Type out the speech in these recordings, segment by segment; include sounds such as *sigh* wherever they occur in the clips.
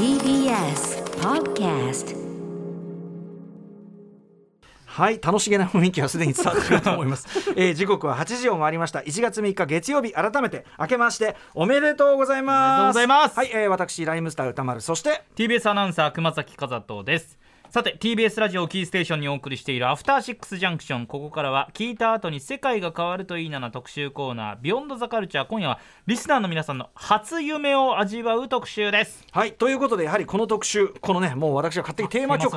TBS Podcast はい楽しげな雰囲気はすでに伝わっていると思います、*laughs* えー、時刻は8時を回りました。1月3日月曜日改めて明けましておめでとうございます。おめでとうございます。はい、えー、私ライムスター歌丸そして TBS アナウンサー熊崎和人ですさて TBS ラジオキーステーションにお送りしているアフターシックスジャンクション。ここからは聞いた後に世界が変わるといいなな特集コーナービヨンドザカルチャー今夜はリスナーの皆さんの初夢を味わう特集です。はいということでやはりこの特集このねもう私が勝手にテーマ曲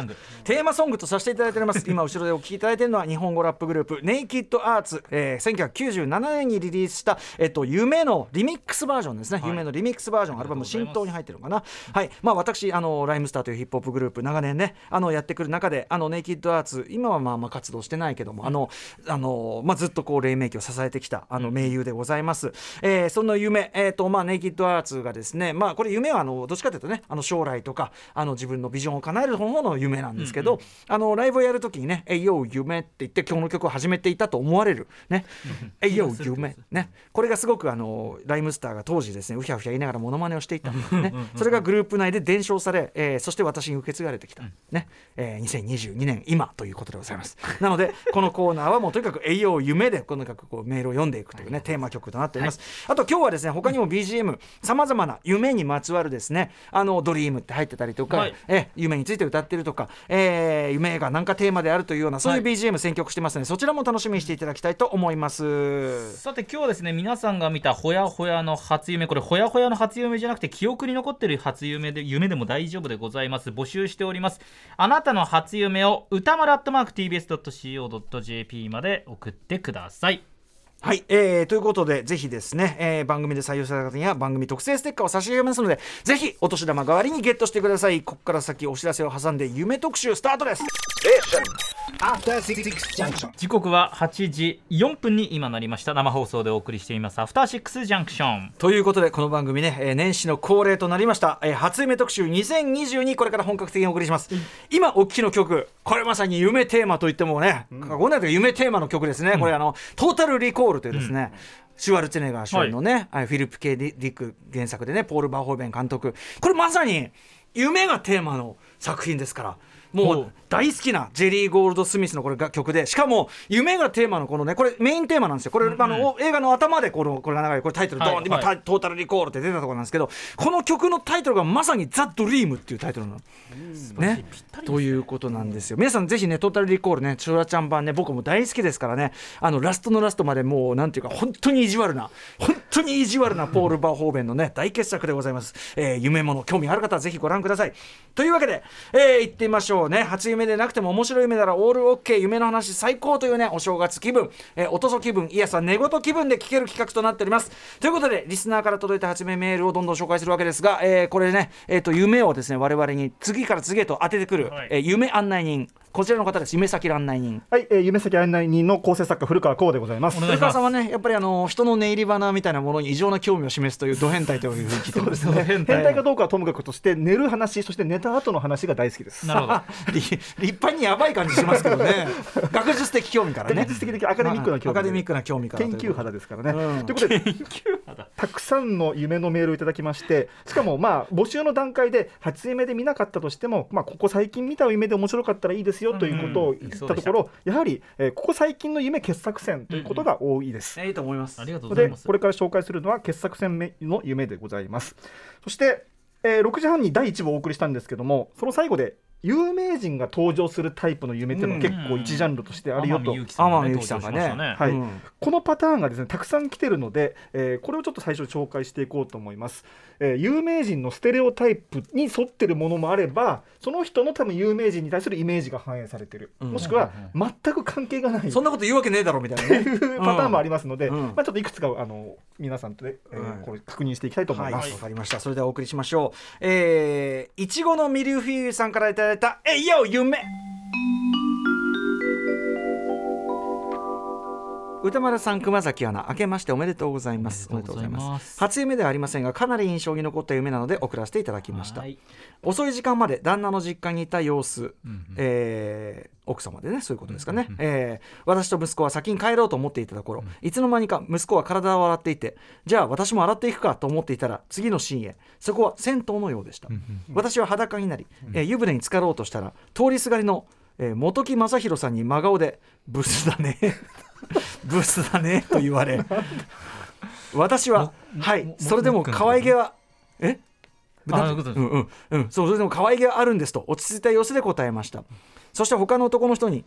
テーマソング。とさせていただいております。今後ろでお聴きいただいているのは *laughs* 日本語ラップグループネイキッドアーツ、えー、1997年にリリースした、えっと、夢のリミックスバージョンですね、はい。夢のリミックスバージョン。アルバム浸透に入ってるのかな。はい。まあ私あのライムスターというヒップホップグループ長年ねあのやってくる中であのネイキッドアーツ今はまあまあ活動してないけども、あのあのまあずっとこう黎明期を支えてきたあの盟友でございます、えーその夢えっ、とまあネイキッドアーツがですねまあこれ夢はあのどっちかというとねあの将来とかあの自分のビジョンを叶える方の夢なんですけど、あのライブをやるときにね「えいよ夢」って言って今日の曲を始めていたと思われるね「えいよ夢」ね。これがすごくあのライムスターが当時ですねうひゃうひゃ言いながらモノマネをしていた、ね、それがグループ内で伝承され、えーそして私に受け継がれてきた、ねえー2022年今ということでございます。なのでこのコーナーはもうとにかく「えいよ夢」でとにかくこうメールを読んでいくというね、テーマ曲となっております、あと今日はですね他にも BGM さまざまな夢にまつわるですねあのドリームって入ってたりとか、はい。え夢について歌ってるとか、えー夢が何かテーマであるというようなそういうはい。BGM 選曲してますので、そちらも楽しみにしていただきたいと思います。さて今日はですね皆さんが見たほやほやの初夢これほやほやの初夢じゃなくて記憶に残ってる初夢で夢でも大丈夫でございます。募集しておりますあなたの初夢を歌丸アットマーク TBS.CO.JP まで送ってください。はい、えー、ということで、ぜひですね、えー番組で採用された方には番組特製ステッカーを差し上げますので、ぜひお年玉代わりにゲットしてください。ここから先お知らせを挟んで夢特集スタートです。時刻は8時4分に今なりました。生放送でお送りしています。アフターシックスジャンクションということで、この番組ね、えー年始の恒例となりました、えー初夢特集2022、これから本格的にお送りします。今、お聞きの曲、これまさに夢テーマといってもね、過言ないとい夢テーマの曲ですね。これ、あの、トータルリコールというですね、シュワルツェネッガー主演のね、はいフィリップ・ケイ・ディック原作でね、ポール・バーホーベン監督。これまさに、夢がテーマの作品ですから。もほう。う大好きなジェリー・ゴールド・スミスのこれが曲でしかも夢がテーマのこのねこれメインテーマなんですよ。これ、あのお映画の頭でこのこれが流れこれタイトルドーン、今、はいはい。タトータル・リコールって出たところなんですけどこの曲のタイトルがまさに「ザ・ドリームっていうタイトルなの。ね、ということなんですよ。皆さんぜひねトータルリコールねチョラちゃん版ね僕も大好きですからね。あのラストのラストまでもうなんていうか本当に意地悪な本当に意地悪なポール・バーホーベンのね大傑作でございます、えー夢物興味ある方はぜひご覧ください。というわけで、えー、行ってみましょうね初夢でなくても面白い夢ならオールオッケー夢の話最高というねお正月気分、えー、おとそ気分いやさ寝言気分で聞ける企画となっております。ということでリスナーから届いた初夢メールをどんどん紹介するわけですが、えーこれね、えー、と夢をですね我々に次から次へと当ててくる、はい。えー夢案内人こちらの方です夢先案内人。はい、えー、夢先案内人の構成作家古川光でございます。古川さんはねやっぱりあの人の寝入り花みたいなものに異常な興味を示すというド変態というふうに聞いてますね。*laughs* *laughs* 変態。かどうかはともかくとして寝る話そして寝た後の話が大好きです。なるほど立立派にやばい感じしますけどね。*laughs* 学術的興味からね。学術的的アカデミックな興味アカデミックな興味から研究肌ですからね。うんということでたくさんの夢のメールをいただきまして *laughs* しかもまあ募集の段階で初夢で見なかったとしても、まあ、ここ最近見た夢で面白かったらいいですよということを言ったところ、やはり、えーここ最近の夢傑作選ということが多いです。と思います。ありがとうございます。でこれから紹介するのは傑作選の夢でございます。そして、えー6時半に第1部をお送りしたんですけどもその最後で有名人が登場するタイプの夢っていうのは結構一ジャンルとしてあるよと、天海祐希さんがね天海祐希さんがね。登場しましたはい。うん。このパターンがですねたくさん来てるので、えーこれをちょっと最初に紹介していこうと思います、えー有名人のステレオタイプに沿ってるものもあればその人の多分有名人に対するイメージが反映されてる、うん。もしくは全く関係がない。そんなこと言うわけねえだろみたいなね。い *laughs* うパターンもありますので、うん。まあ、ちょっといくつかあの皆さんとで、えーはい。これ確認していきたいと思はい。い、わます。かりました。それではお送りしましょう。えー、いちごのミルフィーユさんからいただれた、えいよ夢。歌丸さん熊崎アナ明けましておめでとうございます。おめでとうございます。初夢ではありませんがかなり印象に残った夢なので送らせていただきました。はい。遅い時間まで旦那の実家にいた様子、うんうん。えー奥様でねそういうことですかね、えー私と息子は先に帰ろうと思っていたところ、いつの間にか息子は体を洗っていてじゃあ私も洗っていくかと思っていたら次のシーンへそこは銭湯のようでした、私は裸になり、えー湯船に浸かろうとしたら通りすがりの、えー本木正弘さんに真顔で「ブスだね。*laughs* ブスだね」と言われ。私は「はい。もそれでも可愛げはえ？うんうんうん、そうそれでも可愛げがあるんですと。落ち着いた様子で答えました。そして他の男の人に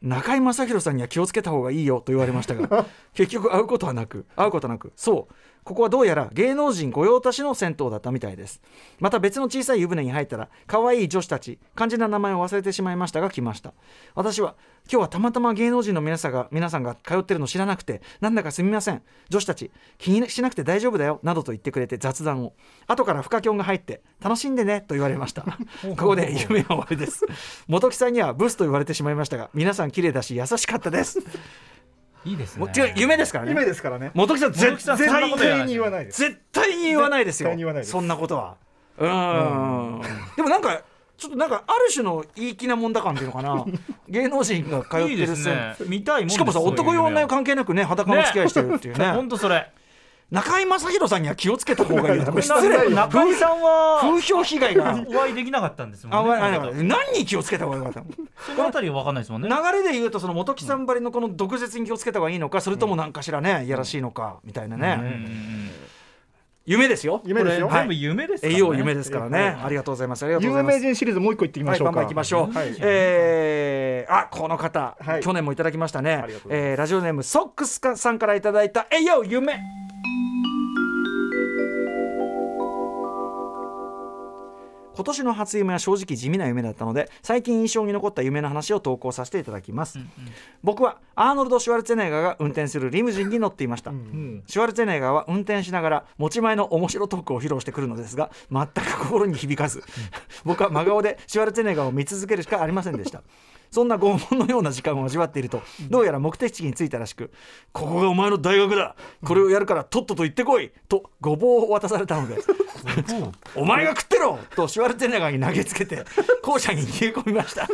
中居正広さんには気をつけた方がいいよと言われましたが *laughs* 結局会うことはなく会うことなく。そうここはどうやら芸能人御用達の銭湯だったみたいです。また別の小さい湯船に入ったら可愛い女子たち肝心な名前を忘れてしまいましたが来ました。私は今日はたまたま芸能人の皆さんが皆さんが通ってるの知らなくてなんだかすみません。女子たち気にしなくて大丈夫だよ。などと言ってくれて雑談を。後から深きょんが入って楽しんでねと言われました。*laughs* ここで夢は終わりです。元木さんにはブスと言われてしまいましたが皆さん綺麗だし優しかったですいいですね。も違う夢ですからね。夢ですからね。元木さん絶対に言わないです。絶対に言わないですよ。絶対に言わないです。そんなことは。うーん。でもなんかちょっとなんかある種のいい気なもんだ感っていうのかな。*laughs* 芸能人が通っていいるですね。見たいもんしかもさ男用女用関係なくね裸の付き合いしてるっていうね。本当それ中居正広さんには気をつけた方がいい失 *laughs* 失礼。礼中居さんは風評被害が。お会いできなかったんですもあんね何に気をつけた方がいいのかとそのあたりは分かんないですもんね。流れで言うとその元木さんばりのこの毒舌に気をつけた方がいいのかそれとも何かしらねいやらしいのかみたいなね。ん夢ですよ。夢ですよ。全部夢ですからね。栄養夢ですからね。ありがとうございます。ありがとうござ有います。名人シリーズもう一個いってみまはい、しょうか、バンバン行きましょう。はい。えーあ、この方、はい。去年もいただきましたね。えーラジオネームソックスかさんからいただいた、えいよ夢。今年の初夢は正直地味な夢だったので最近印象に残った夢の話を投稿させていただきます、僕はアーノルド・シュワルツェネッガーが運転するリムジンに乗っていました、うんシュワルツェネッガーは運転しながら持ち前の面白トークを披露してくるのですが全く心に響かず。僕は真顔でシュワルツェネッガーを見続けるしかありませんでしたそんな拷問のような時間を味わっているとどうやら目的地に着いたらしく「ここがお前の大学だ。これをやるからとっとと行ってこい」とごぼうを渡されたので「お前が食ってろ!」とシュワルツェネッガーに投げつけて校舎に逃げ込みました。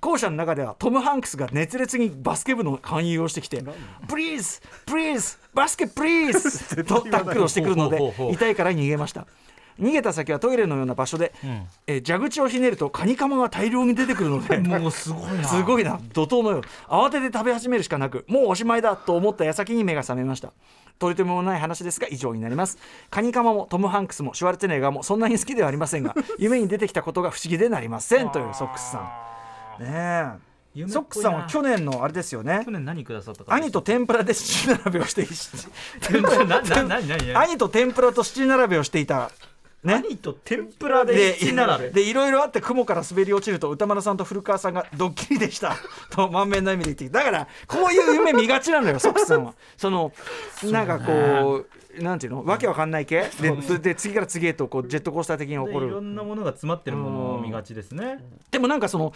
校舎の中ではトム・ハンクスが熱烈にバスケ部の勧誘をしてきて「Please！Please！バスケ Please!」とタックルをしてくるので痛いから逃げました逃げた先はトイレのような場所で、えー蛇口をひねるとカニカマが大量に出てくるのでもうすごいな。すごいな。怒涛のよう。慌てて食べ始めるしかなくもうおしまいだと思った矢先に目が覚めました。取り留めもない話ですが以上になります。カニカマもトム・ハンクスもシュワルツェネッガーもそんなに好きではありませんが *laughs* 夢に出てきたことが不思議でなりません。というソックスさん。ねえ。ソックスさんは去年のあれですよね。去年何くださったか。兄と天ぷらで七並べをしてななな何何 *laughs* 兄と天ぷらと七並べをしていたね。兄と天ぷらででいろいろあって雲から滑り落ちると歌丸さんと古川さんがドッキリでした。*laughs* と満面の笑みで言ってだからこういう夢見がちなのよソックスさんは。そのなんかこうなんていうの？わけわかんない系？でで次から次へとこうジェットコースター的に起こでいろるんなものが詰まってるものを見がちですね。でもなんかその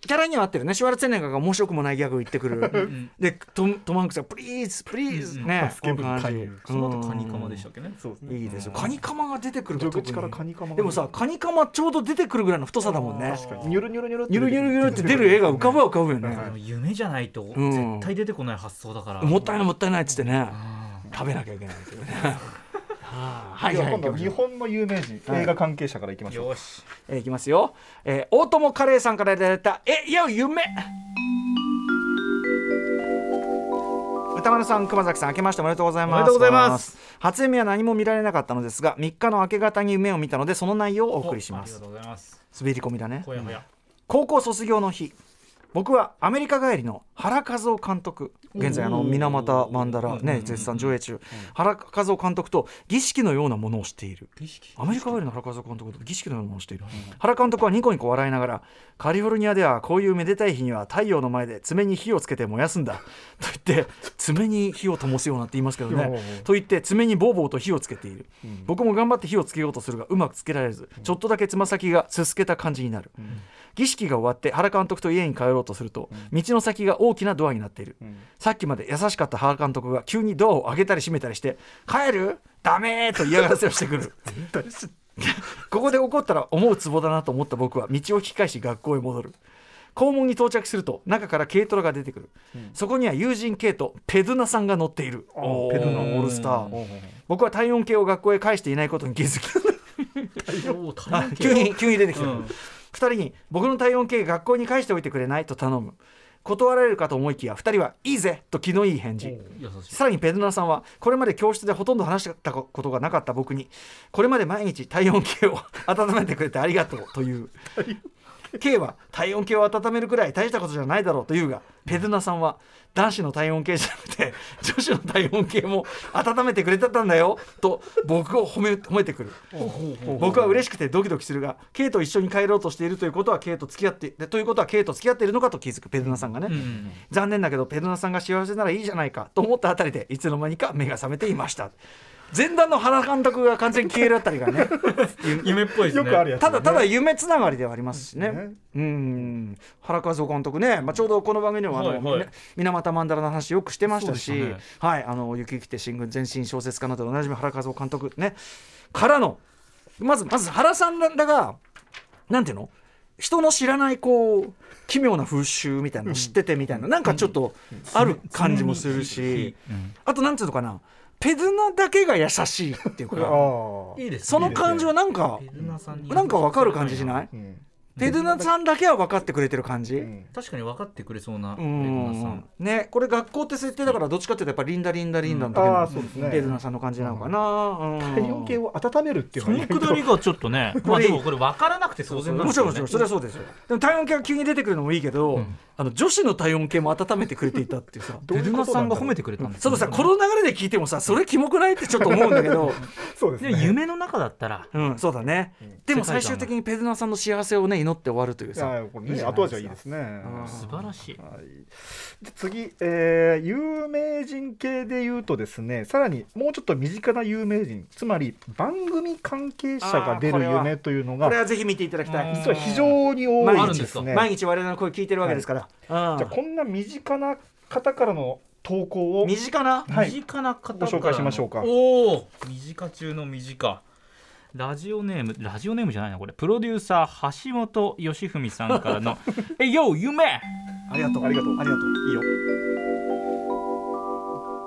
キャラには合ってるね。シュワルツェネッガーが面白くもないギャグを言ってくる。でトムトムハンクスが「Please Please」ねバスケ部こうい。う感じ勧誘その後カニカマでしたっけね。そうですね。いいですよ。カニカマが出てくると蛇口からカニカマがでもさカニカマちょうど出てくるぐらいの太さだもんね。確かに。ニュルニュルニュルニュルニュルニュルって出る。絵が浮かぶは浮かぶよね。夢じゃないとん。絶対出てこない発想だから。もったいないもったいないっつってね。あ食べなきゃいけないっていうねはいでははい今度は日本の有名人、はい映画関係者からいきましょう。ーよし。えーいきますよ、えー大友カレーさんからいただいた「えいや夢」歌丸さん熊崎さん明けましておめでとうございます。おめでとうございます。初夢は何も見られなかったのですが3日の明け方に夢を見たのでその内容をお送りします。ありがとうございます。滑り込みだね。ほやほや。高校卒業の日僕はアメリカ帰りの原和夫監督現在あの水俣曼荼羅ね絶賛上映中。原和夫監督と儀式のようなものをしている。儀式。アメリカ帰りの原和夫監督と儀式のようなものをしている。原監督はニコニコ笑いながらカリフォルニアではこういうめでたい日には太陽の前で爪に火をつけて燃やすんだと言って爪に火を灯すようなって言いますけどね。*laughs* と言って爪にボーボーと火をつけている、僕も頑張って火をつけようとするがうまくつけられずちょっとだけつま先がすすけた感じになる、儀式が終わって原監督と家に帰ろうろうとすると、道の先が大きなドアになっている、ん。さっきまで優しかった原監督が急にドアを開けたり閉めたりして「帰る？ダメ!」と嫌がらせをしてくる。*laughs* ここで怒ったら思うツボだなと思った僕は道を引き返し学校へ戻る。校門に到着すると中から軽トラが出てくる、そこには友人 K とペドゥナさんが乗っている。ペドゥナオールスター。僕は体温計を学校へ返していないことに気づき *laughs* *laughs* 急に急に出てきた、うん2人に僕の体温計学校に返しておいてくれない？と頼む。断られるかと思いきや2人はいいぜ！と気のいい返事。さらにペドナさんはこれまで教室でほとんど話したことがなかった僕にこれまで毎日体温計を *laughs* 温めてくれてありがとうという K は体温計を温めるくらい大したことじゃないだろうというがペドナさんは男子の体温計じゃなくて *laughs* 女子の体温計も温めてくれてたんだよと僕を褒め褒めてくる。僕は嬉しくてドキドキするが K と一緒に帰ろうとしているということは K と付き合ってでということは K と付き合っているのかと気づくペドナさんがね、うん残念だけどペドナさんが幸せならいいじゃないかと思ったあたりでいつの間にか目が覚めていました前段の原監督が完全に消えるあたりがね *laughs* 夢っぽいですね。よくあるやつ、ね、ただただ夢つながりではありますしねねうん。原和夫監督ね、まあ、ちょうどこの番組でもあの、はいはい。ね水俣曼荼羅の話よくしてましたしね。はいあの雪来て新軍前身小説家などでおなじみ原和夫監督ねからのまずまず原さんらがなんていうの？人の知らないこう奇妙な風習みたいなの知っててみたいな、なんかちょっとある感じもするし、うん。あとなんていうのかな？ペドゥナだけが優しいっていうか。ああ。いいですね。その感じはなんかなんかわかる感じしない？うん。ペドゥナさんだけは分かってくれてる感じ、うん。確かに分かってくれそうなうペルナさん。んねこれ学校って設定だからどっちかっていうとやっぱリンダリンダリンダの時のそうですね。ペドゥナさんの感じなのかな、うん。体温計を温めるっていうそのくだりがちょっとね。まあでもこれ分からなくて当然なんもですよね。ちろんもちろんそれはそうですよ。でも体温計が急に出てくるのもいいけど、んあの女子の体温計も温めてくれていたっていうさ。ペルナさんが褒めてくれたんですそのさこの流れで聞いてもさそれキモくないってちょっと思うんだけど。*laughs* そうですね。で夢の中だったら。うんそうだね、でも最終的にペドゥナさんの幸せをね祈って終わるというさ。ああこれね後味はいいですね。うん。素晴らしい。はい、で次、えー有名人系で言うとですねさらにもうちょっと身近な有名人つまり番組関係者が出る夢というのがこれはぜひ見ていただきたい。うん実は非常に多いですね。毎日我々の声聞いてるわけですから、じゃあこんな身近な方からの投稿を身近な？はい。身近な方ご紹介しましょうか。おお身近中の身近。ラジオネームラジオネームじゃないなこれ。プロデューサー橋本義文さんからの「*laughs* えよ夢!ありがとう。ありがとう。ありがとう。いいよ」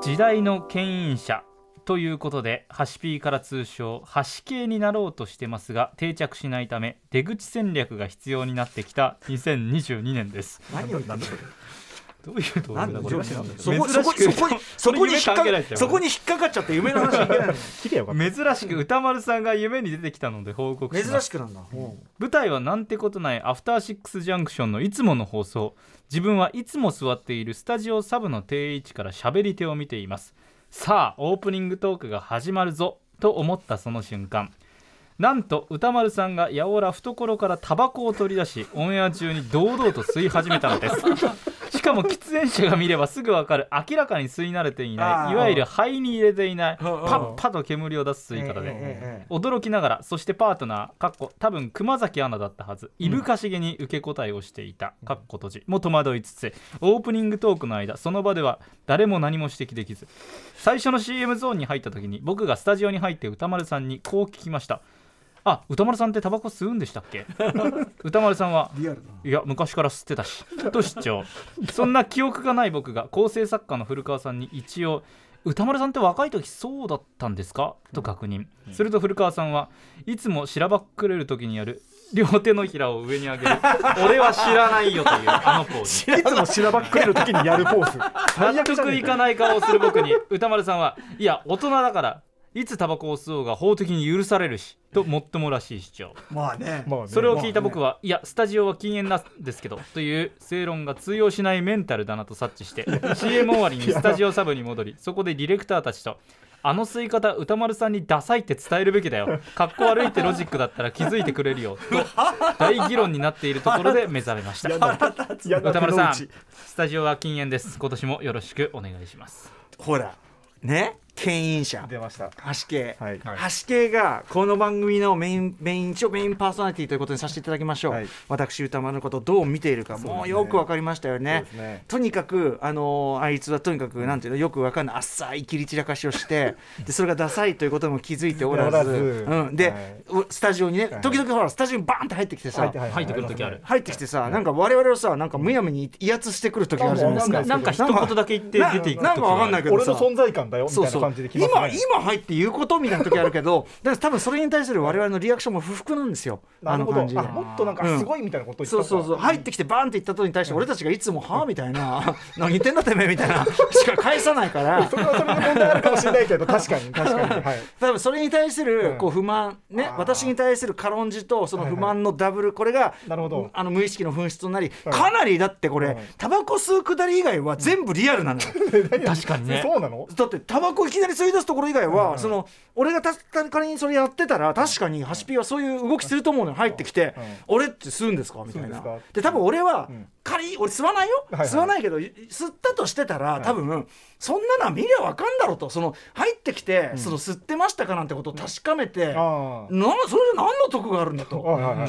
時代の牽引者ということでハシピーから通称ハシ系になろうとしてますが定着しないため出口戦略が必要になってきた2022年です。何を言ったんだどういう動画だこれそこそこそこに引っかかそこに引っかかっちゃって夢の話いけない *laughs* 珍しく歌丸さんが夢に出てきたので報告します。珍しくなんだ、舞台はなんてことないアフターシックスジャンクションのいつもの放送。自分はいつも座っているスタジオサブの定位置から喋り手を見ていますさあオープニングトークが始まるぞと思ったその瞬間。なんと歌丸さんがやおら懐からタバコを取り出しオンエア中に堂々と吸い始めたのです。しかも喫煙者が見ればすぐわかる。明らかに吸い慣れていない。いわゆる肺に入れていない。パッパと煙を出す吸い方で、驚きながらそしてパートナーかっこ多分熊崎アナだったはず。いぶかしげに受け答えをしていた。かっこ閉じ。も戸惑いつつ。オープニングトークの間その場では誰も何も指摘できず。最初の CM ゾーンに入った時に僕がスタジオに入って歌丸さんにこう聞きましたあ歌丸さんってタバコ吸うんでしたっけ？*laughs* 歌丸さんはリアルだ。いや昔から吸ってたしと主張。そんな記憶がない僕が構成作家の古川さんに一応歌丸さんって若い時そうだったんですか？と確認。すると古川さんはいつもしらばっくれる時にやる両手のひらを上に上げる俺は知らないよというあのポーズ。いつもしらばっくれる時にやるポーズ。最納得いかない顔をする僕に歌丸さんはいや大人だからいつタバコを吸おうが法的に許されるしともっともらしい主張まあね。それを聞いた僕は、いやスタジオは禁煙なんですけどという正論が通用しないメンタルだなと察知して *laughs* CM 終わりにスタジオサブに戻りそこでディレクターたちとあの吸い方歌丸さんにダサいって伝えるべきだよ。かっこ悪いってロジックだったら気づいてくれるよ。と大議論になっているところで目覚めました。歌丸さんスタジオは禁煙です。今年もよろしくお願いします。ほら。ね？牽引者。出ました。橋系、はい。はい。橋系がこの番組のメインメイン一応メインパーソナリティということにさせていただきましょう、はい。私歌丸のことをどう見ているか、もうよくわかりましたよね。ね。とにかくあのあいつはとにかくなんていうのよくわかんない浅い切り散らかしをして *laughs* でそれがダサいということにも気づいておらず。おらず。うん、で、はい。スタジオにねはい。時々ほらスタジオにバーンって入ってきてさ、はい。入ってくる時ある。入ってきてさ、なんか我々をさなんかむやみに威圧してくる時あるじゃないですか。なんか一言だけ言って出ていくなんかわかんないけどさ。俺の存在感だよみたいな感じで来ます今ね。今入って言うことみたいな時あるけど *laughs* だから多分それに対する我々のリアクションも不服なんですよ。なるほど。あ。もっとなんかすごいみたいなこと言ったそうそうそう。入ってきてバーンって言ったことに対して俺たちがいつも「はあ?」みたいな「*laughs* 何言ってんだてめえ」みたいなしか返さないから。それはそれで問題あるかもしれないけど *laughs* 確かに。確かに。はい。多分それに対すうん。るこう不満ねあー。私に対する軽んじとその不満のダブルこれがなるほど。あの無意識の紛失となりうん。かなりだってこれうん。タバコ吸うくだり以外は全部リアルなのよ。確かにね。そうなの？だってタバコいきなり吸い出すところ以外は、その俺がた仮にそれやってたら確かにハシピーはそういう動きすると思うのよ。入ってきて、うん。俺って吸うんですか？みたいな。で多分俺は、うん。仮に俺吸わないよ、吸わないけど吸ったとしてたら多分、そんなのは見りゃ分かんだろうと。その入ってきて、その吸ってましたかなんてことを確かめて、あなそれで何の得があるんだと、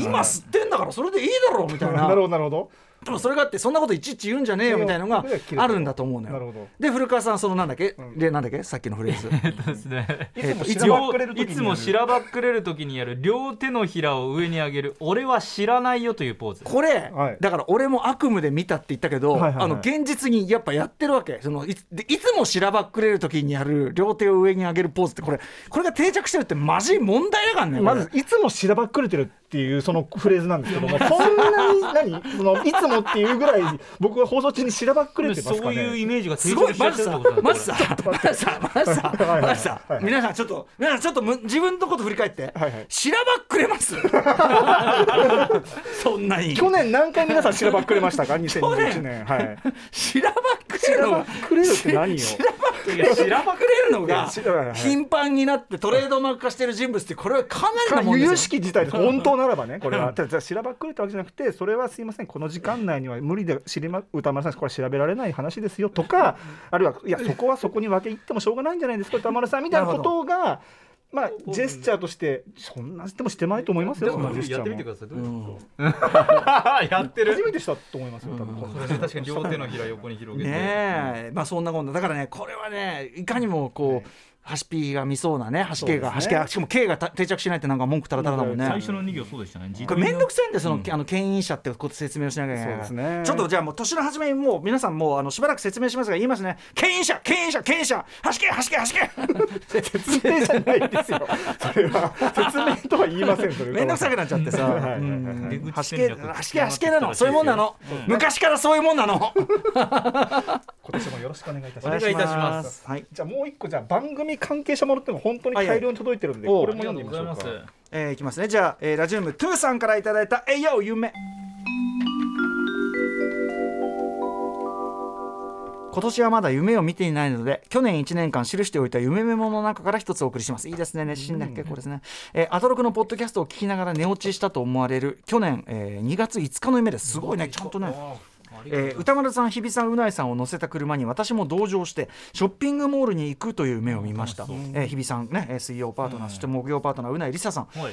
今吸ってんだからそれでいいだろうみたいな。あ *laughs* なるほどなるほどでもそれがあってそんなこといちいち言うんじゃねえよみたいなのがあるんだと思うのよ。なるほど。で古川さんそのなんだっけ、うん。でなんだっけ？さっきのフレーズ。*laughs* ですね。いつもえっとしらばっくれる時いつもしらばっくれる時にやる両手のひらを上に上げる俺は知らないよというポーズ。これ、はい。だから俺も悪夢で見たって言ったけど、はいはいはい。あの現実にやっぱやってるわけ。そのいでいつもしらばっくれる時にやる両手を上に上げるポーズってこれこれが定着してるってマジ問題だからねまずいつもしらばっくれてるっていうそのフレーズなんですけども *laughs* そんなに何？そのいつもっていうぐらい僕は放送中にしらばっくれてますかそういうイねメージがすごい定着しちゃまずさってるってことまずさまずさまずさはいはいはい。まずさはいはい。皆さんちょっと皆さんちょっとむ自分のこと振り返って、しらばっくれます？*laughs* そんなに。去年何回皆さんしらばっくれましたか？2021年。はい。しらばっくれるのが。くれるって何よしらばしらばっくれるのが頻繁になってトレードマーク化してる人物ってこれはかなりのもん由々ですよ。しき事態です。本当ならばねこれは。ただしらばっくれたわけじゃなくてそれはすいません。この時間内には無理で知りま歌丸さんこれ調べられない話ですよとかあるいはいやそこはそこに分け入ってもしょうがないんじゃないですか。歌丸さんみたいなことがまあジェスチャーとしてそんなしてもしてないと思いますよそん。なジェスチャーも。ださい。どうんやってる初めてしたと思いますよ確かに両手のひら横に広げて。ねえ。まあそんなもんだ。だからねこれはねいかにもこうハシピーが見そうなねハシ系がね。系しかも K がた定着しないってなんか文句たらたらだもん。ね最初の2行そうでしたねこれ面倒くさいんでその、うん。あの牽引者ってこと説明をしなきゃいけないですね。ちょっとじゃあもう年の初めにもう皆さんもうあのしばらく説明しますが言いますね。牽引者牽引者牽引者走け走け走け。説明じゃないですよ。それは説明とは言いませんそれ面倒くさくなっちゃってさ。はいはいはいはい。うん。出口走け戦略走け走けなの。そういうもんなの。昔からそういうもんなの。今年もよろしくお願いいたします。お願いいたします。はい。じゃあもう一個じゃあ番組関係者ものっていうのが本当に大量に届いてるんで、はいはい。これも読んでみましょうか。えーいきますね。じゃあ、えーラジオネームトゥーさんからいただいた「えいやお夢」今年はまだ夢を見ていないので去年1年間記しておいた夢メモの中から一つお送りします。いいですね。熱心な結構ですね、えーアトロクのポッドキャストを聞きながら寝落ちしたと思われる去年、えー2月5日の夢です。すごいね。ちゃんとねえー歌丸さん日比さんうないさんを乗せた車に私も同乗してショッピングモールに行くという夢を見ました、えー日比さんねえー水曜パートナー、そして木曜パートナーうないりささん。はい。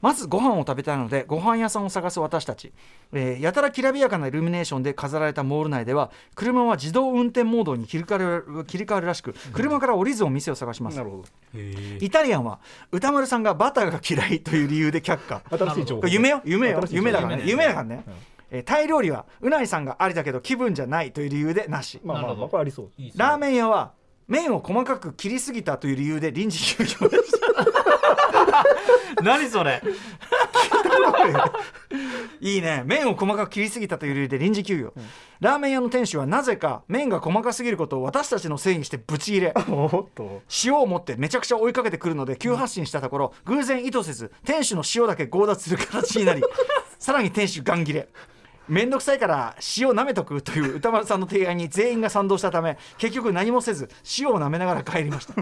まずご飯を食べたいのでご飯屋さんを探す私たち、えーやたらきらびやかなイルミネーションで飾られたモール内では車は自動運転モードに切り替わる切り替わるらしく車から降りずお店を探します。なるほイタリアンは歌丸さんがバターが嫌いという理由で却下。ど。新しい情報。これ夢よ。夢よ夢だからね。夢夢だからね、えータイ料理はうないさんがありだけど気分じゃないという理由でなし。まあまあ、なるほど。これありそう。ラーメン屋は麺を細かく切りすぎたという理由で臨時休業です。*laughs* 何それ。*laughs* いいね。麺を細かく切りすぎたという理由で臨時休業、ラーメン屋の店主はなぜか麺が細かすぎることを私たちのせいにしてブチ切れ。*laughs* おっと。塩を持ってめちゃくちゃ追いかけてくるので急発進したところ偶然意図せず店主の塩だけ強奪する形になりさらに店主ガン切れ面倒くさいから塩を舐めとくという歌丸さんの提案に全員が賛同したため結局何もせず塩を舐めながら帰りました。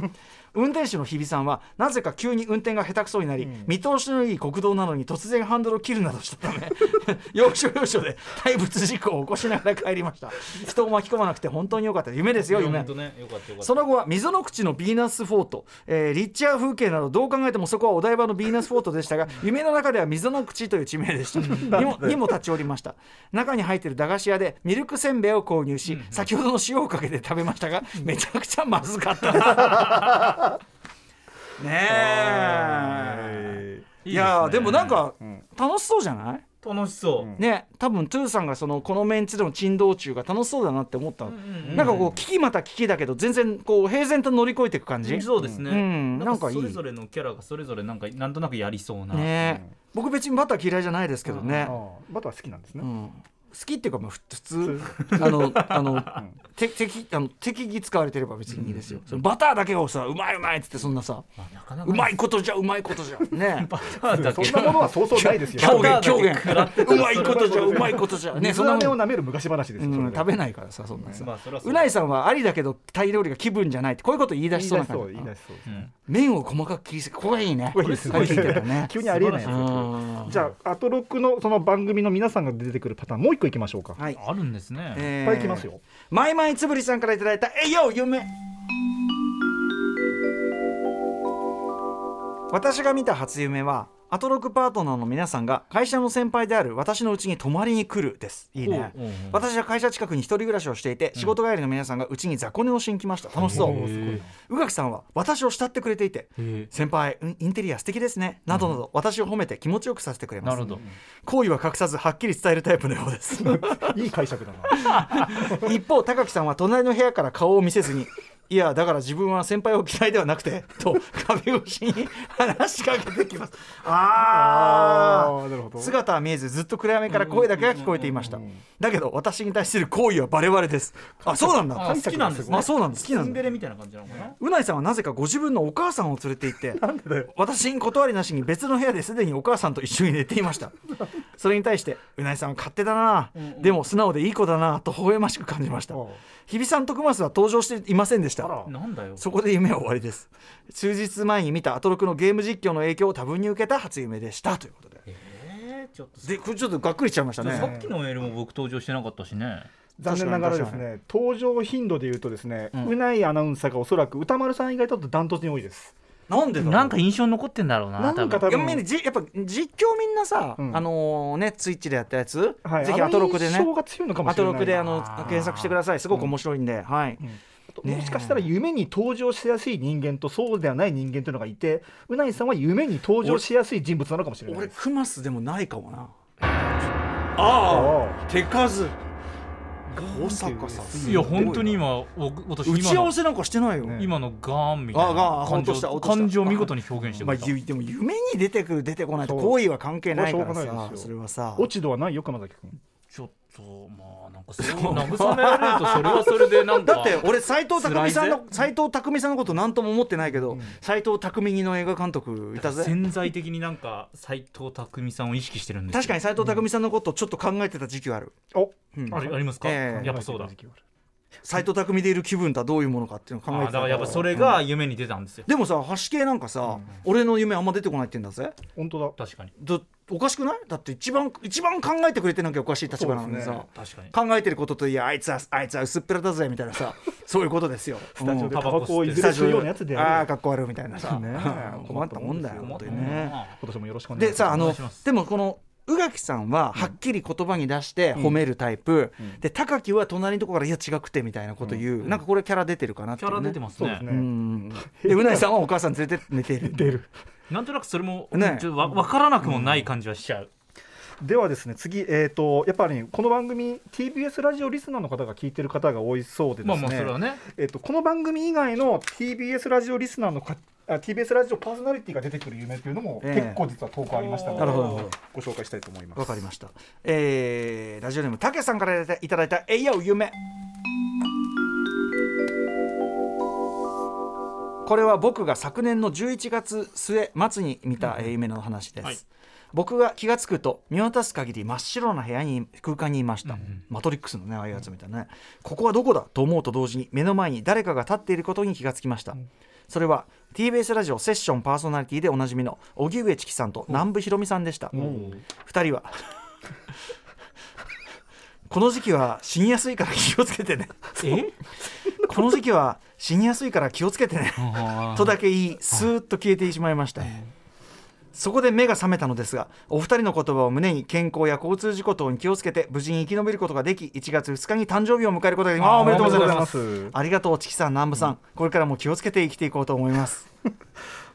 運転手の日比さんはなぜか急に運転が下手くそになり、見通しのいい国道なのに突然ハンドルを切るなどしたため要所要所で対物事故を起こしながら帰りました。*laughs* 人を巻き込まなくて本当に良かった。夢ですよ夢。ねその後は溝の口のヴィーナスフォート、えーリッチャー風景などどう考えてもそこはお台場のヴィーナスフォートでしたが *laughs* 夢の中では溝の口という地名でした。にもにも立ち寄りました。中に入っている駄菓子屋でミルクせんべいを購入し、先ほどの塩をかけて食べましたがめちゃくちゃまずかった *laughs* *laughs* ねえ。い。やーでもなんか楽しそうじゃない？楽しそう、ね多分トゥーさんがそのこのメンツでの珍道中が楽しそうだなって思った。の、なんかこう聞きまた聞きだけど全然こう平然と乗り越えていく感じ、そうですね、うんなんかそれぞれのキャラがそれぞれなんかなんとなくやりそうな、ね僕別にバター嫌いじゃないですけどね、ああバター好きなんですね、うん。好きっていうかまあふ普通。あのあの、て適あの適宜使われてれば別にいいですよ、そのバターだけをさうまいうまいっつってそんなさまあなかなかうまいことじゃうまいことじゃ。*laughs* ねバターだけ。そんなものはそうそうないですよ。狂言狂言うまいことじゃうまいことじゃ。ね水そんなを舐める昔話です食べないからさそんなさ、まあそりゃそう。うないさんはありだけどタイ料理が気分じゃないってこういうこと言い出しそうな感じ麺を細かく切りすぎここがいいね。これすこれいね。急にありえないじゃあアトロックのその番組の皆さんが出てくるパターンもう一個いきましょうか、いっはい。あるんですね、えーぱいいきますよ、マイマイつぶりさんからいただいた「えいよ夢」私が見た初夢はアトロクパートナーの皆さんが会社の先輩である私の家に泊まりに来るです。いいね。私は会社近くに一人暮らしをしていて仕事帰りの皆さんがうちに雑魚寝をしに来ました。楽しそう。宇垣さんは私を慕ってくれていてへ先輩うんインテリア素敵ですね。などなど私を褒めて気持ちよくさせてくれます。好意は隠さずはっきり伝えるタイプのようです。*laughs* いい解釈だな。*laughs* 一方高木さんは隣の部屋から顔を見せずにいやだから自分は先輩を嫌いではなくて *laughs* と壁越しに話しかけてきます。あ *laughs* あーなるほど。あ姿は見えずずっと暗闇から声だけが聞こえていました。だけど私に対する好意はバレバレです。あそうなんだ。あ好きなんですね。あそうなんだ。好きなんだ。みたいな感じなのかな？うないさんはなぜかご自分のお母さんを連れて行って *laughs* 私に断りなしに別の部屋ですでにお母さんと一緒に寝ていました。それに対してうないさんは勝手だな、でも素直でいい子だなと微笑ましく感じました。日比さんとクマスは登場していませんでしたあら。なんだよ。そこで夢は終わりです。数日前に見たアトロクのゲーム実況の影響を多分に受けた初夢でしたということで。えー、ちょっとでこれちょっとがっくりしちゃいましたね。さっきのメールも僕登場してなかったしね。残念ながらです確ね登場頻度でいうとですね、うん。うないアナウンサーがおそらく歌丸さん以外だとダントツに多いです。なんでだろう。なんか印象に残ってんだろうななんか多分。多分。いやっぱ実況みんなさ、うん。あのーねツイッチでやったやつ、はい。ぜひアトロクでねあの印象が強いのかもアしれないトロクであの検索してください。すごく面白いんで、はい、ねもしかしたら夢に登場しやすい人間とそうではない人間というのがいてうないさんは夢に登場しやすい人物なのかもしれない。俺クマスでもないかもな。ああ。あ手数。大阪さんい。や本当に今お私打ち合わせなんかしてないよ、ね今のガーンみたいな感情感情を見事に表現してくまあ、れた、ゆでも夢に出てくる出てこないと行為は関係ないからさ。ないですよ。それはさ。落ち度はないよ熊崎君。ちょっとまあそう慰められるとそれはそれでなんかだって俺斎藤工さんの斎藤工さんのこと何とも思ってないけど斎、藤工似の映画監督いたぜ潜在的になんか斎藤工さんを意識してるんですよ。確かに斎藤工さんのことをちょっと考えてた時期はある、おうん。ありありますか、ええ。やっぱそうだ斎藤工でいる気分とはどういうものかっていうのを考えてたあだからやっぱそれが夢に出たんですよ、でもさ橋系なんかさ、俺の夢あんま出てこないって言うんだぜ。本当だ。確かに。どおかしくない？だって一番一番考えてくれてなきゃおかしい立場なのにさ、そう確かに。考えてることといやあいつはあいつは薄っぺらだぜみたいなさ。*laughs* そういうことですよ。スタジオでうん。タバコをいずスタジオれ吸うようなやつでああかっこ悪いみたいなさ、ねえ。困ったもんだよ本当にね。あ今年もよろしくお願いします。でさあのお願いします。でもこの宇垣さんははっきり言葉に出して褒めるタイプ、で高木は隣のところからいや違くてみたいなこと言う、なんかこれキャラ出てるかなってね、キャラ出てますね。でうないさんはお母さん連れて寝ている。出る。*laughs* なんとなくそれも、ね。ちょっとわ分からなくもない感じはしちゃう、ではですね次えっ、とやっぱり、この番組 TBS ラジオリスナーの方が聞いてる方が多いそうでですね、まあまあそれはね。えっとこの番組以外の TBS ラジオリスナーの TBS ラジオパーソナリティが出てくる夢というのもええ。結構実は投稿ありましたので、ご紹介したいと思います。わかりました。えー、ラジオネームたけさんからいただいたいただいた「えいやう夢」これは僕が昨年の11月末末に見た、えー夢の話です、はい。僕が気が付くと見渡す限り真っ白な部屋に空間にいました、マトリックスのねああいうやつみたいなね、ここはどこだと思うと同時に目の前に誰かが立っていることに気がつきました、それは TBS ラジオセッションパーソナリティでおなじみの荻上チキさんと南部ひろみさんでした、二人は *laughs* この時期は死にやすいから気をつけてね。え？*laughs* この時期は死にやすいから気をつけてね。とだけ言いスーッと消えてしまいました、そこで目が覚めたのですがお二人の言葉を胸に健康や交通事故等に気をつけて無事に生き延びることができ1月2日に誕生日を迎えることができます。おめでとうございます。ありがとうチキさん南部さん、これからも気をつけて生きていこうと思います *laughs*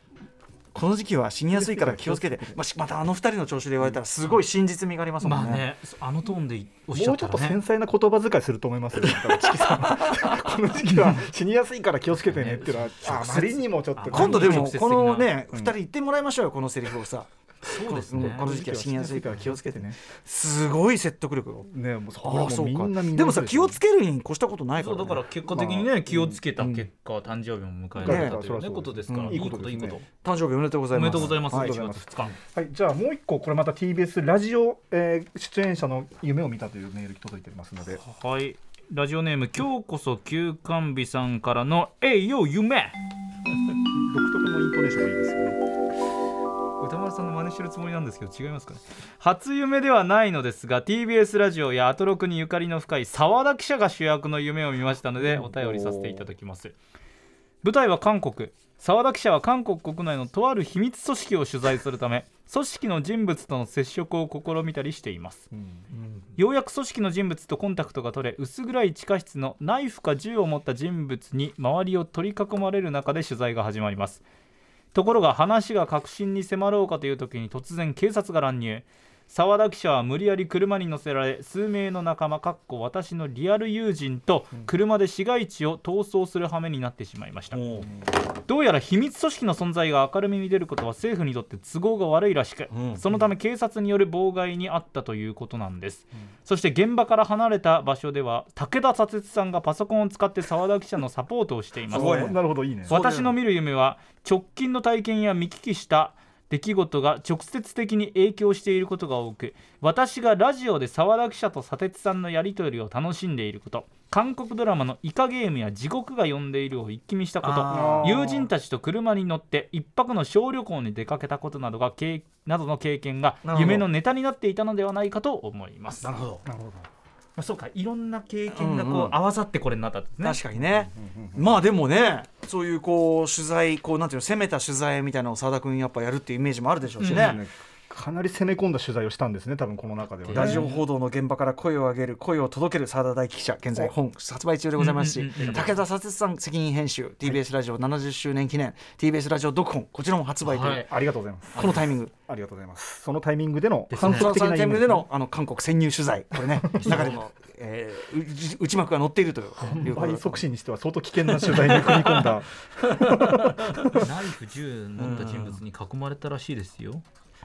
この時期は死にやすいから気をつけて。*laughs* まあしまたあの二人の調子で言われたらすごい真実味がありますもんね,、まあねあのトーンでおっしゃもうちょっとったらね繊細な言葉遣いすると思いますよ。この時期は死にやすいから気をつけてねっていうのはあまりにもちょっとね。今度でもこのね、うん二人言ってもらいましょうよこのセリフをさそうですね。んこの時期は死にやすいから気をつけてね。ね。すごい説得力よねもうそこあはもうあそうか。みんなみんなでもさ気をつけるに越したことないから、ね、そうだから結果的にね気をつけた結果誕生日も迎えられたというねねことですから。うん。いいこといいこと誕生日おめでとうござおめいます。でとうございますはい。1月2日。はい、じゃあもう一個これまた TBS ラジオ、えー出演者の夢を見たというメール届いてますので。はい。ラジオネーム今日こそ休館日さんからの「えいよ夢。*laughs* 独特のイントネーションがいいですよね」歌丸さんの真似してるつもりなんですけど違いますかね？初夢ではないのですが TBS ラジオやアトロクにゆかりの深い澤田記者が主役の夢を見ましたのでお便りさせていただきます。舞台は韓国。澤田記者は韓国国内のとある秘密組織を取材するため組織の人物との接触を試みたりしています。ようやく組織の人物とコンタクトが取れ薄暗い地下室のナイフか銃を持った人物に周りを取り囲まれる中で取材が始まりますところが話が確信に迫ろうかという時に突然警察が乱入。澤田記者は無理やり車に乗せられ数名の仲間かっこ私のリアル友人と車で市街地を逃走する羽目になってしまいました。どうやら秘密組織の存在が明るみに出ることは政府にとって都合が悪いらしく、うん。そのため警察による妨害にあったということなんです、そして現場から離れた場所では武田左折さんがパソコンを使って澤田記者のサポートをしています。すごいね。なるほどいいね私の見る夢は直近の体験や見聞きした出来事が直接的に影響していることが多く私がラジオで澤田記者と砂鉄さんのやり取りを楽しんでいること韓国ドラマのイカゲームや地獄が呼んでいるを一気見したこと友人たちと車に乗って一泊の小旅行に出かけたことなどが経などの経験が夢のネタになっていたのではないかと思います。なるほどなるほどあそうかいろんな経験がこう、うんうん。合わさってこれになったんですね。確かにね、まあでもねそういうこう取材こうなんていうの攻めた取材みたいなのを澤田君やっぱやるっていうイメージもあるでしょうしね、ねかなり攻め込んだ取材をしたんですね多分この中ではね。ラジオ報道の現場から声を上げる声を届ける澤田大樹記者現在本発売中でございますし、武田佐哲さん責任編集 TBS ラジオ70周年記念 TBS ラジオ読本こちらも発売といありがとうございます。このタイミング。ありがとうございます。そのタイミングでの反則的そのタイミンな夢グでのあの韓国潜入取材。これね *laughs* 中でも、えー、う内幕が載っているという。販売促進にしては相当危険な取材に踏み込んだナイフ銃持った人物に囲まれたらしいですよ、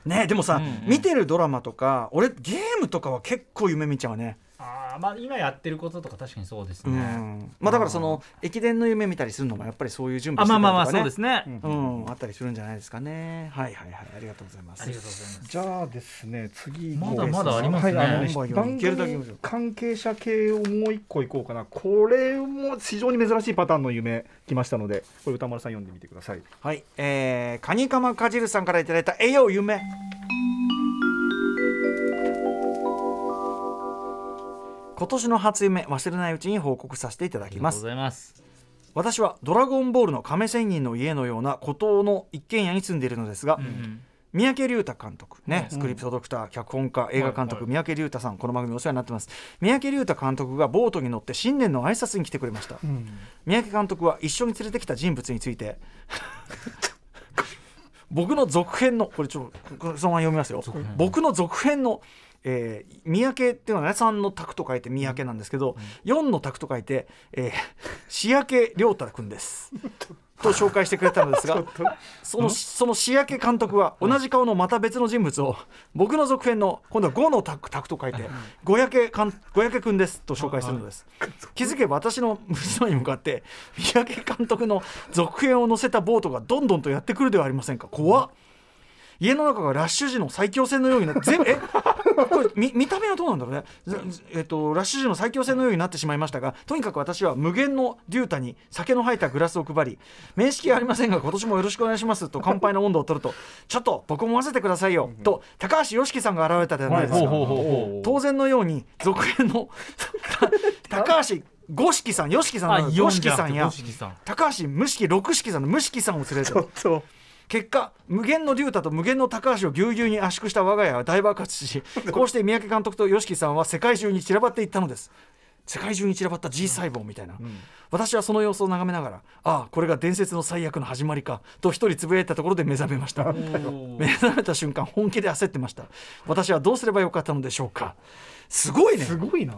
ねでもさ、うんうん。見てるドラマとか俺ゲームとかは結構夢見ちゃうねああまあ今やってることとか確かにそうですうね、ん。まあだからその駅伝の夢見たりするのもやっぱりそういう準備あしてまあまあまあたりとかねそうですね、うん、あったりするんじゃないですかね。はいはいはい、ありがとうございます。ありがとうございます。じゃあですね次まだまだありますね。はい番組関係者系をもう一個いこうかな。これも非常に珍しいパターンの夢来ましたのでこれ歌丸さん読んでみてください。はい、えー、カニカマかじるさんからいただいた栄養夢。今年の初夢忘れないうちに報告させていただありがとうごきますざいます。私はドラゴンボールの亀仙人の家のような孤島の一軒家に住んでいるのですが、うん三宅龍太監督ね、うんスクリプトドクター脚本家映画監督、はい三宅龍太さんこの番組お世話になってます。三宅龍太監督がボートに乗って新年の挨拶に来てくれました、三宅監督は一緒に連れてきた人物について *laughs* 僕の続編のこれちょっとそのまま読みますよ。僕の続編のえー三宅っていうのはね3の卓と書いて三宅なんですけど、4の卓と書いて、えー、志焼亮太君です。と紹介してくれたのですが *laughs* そのその志焼監督は同じ顔のまた別の人物を僕の続編の今度は5の卓卓と書いて五宅かん五宅君ですと紹介するのです。気づけば私の娘に向かって三宅監督の続編を載せたボートがどんどんとやってくるではありませんか。怖っ。家の中がラッシュ時の最強戦のようになって全部え？これ見見た目はどうなんだろうね、ぜえっと、ラッシュ時の最強戦のようになってしまいましたがとにかく私は無限のデュータに酒の入ったグラスを配り面識はありませんが今年もよろしくお願いしますと乾杯の温度を取るとちょっと僕も混ぜてくださいよと高橋良樹さんが現れたではないですか、当然のように続編のた *laughs* 高橋五色さん吉木さんあの五四じゃなくて色さんや高橋無色六色さんの無色さんを連れて結果無限の龍太と無限の高橋をぎゅうぎゅうに圧縮した我が家は大爆発し *laughs* こうして三宅監督と YOSHIKI さんは世界中に散らばっていったのです。世界中に散らばった G 細胞みたいな、私はその様子を眺めながらああこれが伝説の最悪の始まりかと一人つぶやいたところで目覚めました。*laughs* 目覚めた瞬間本気で焦ってました。私はどうすればよかったのでしょうか。すごいね。すごいな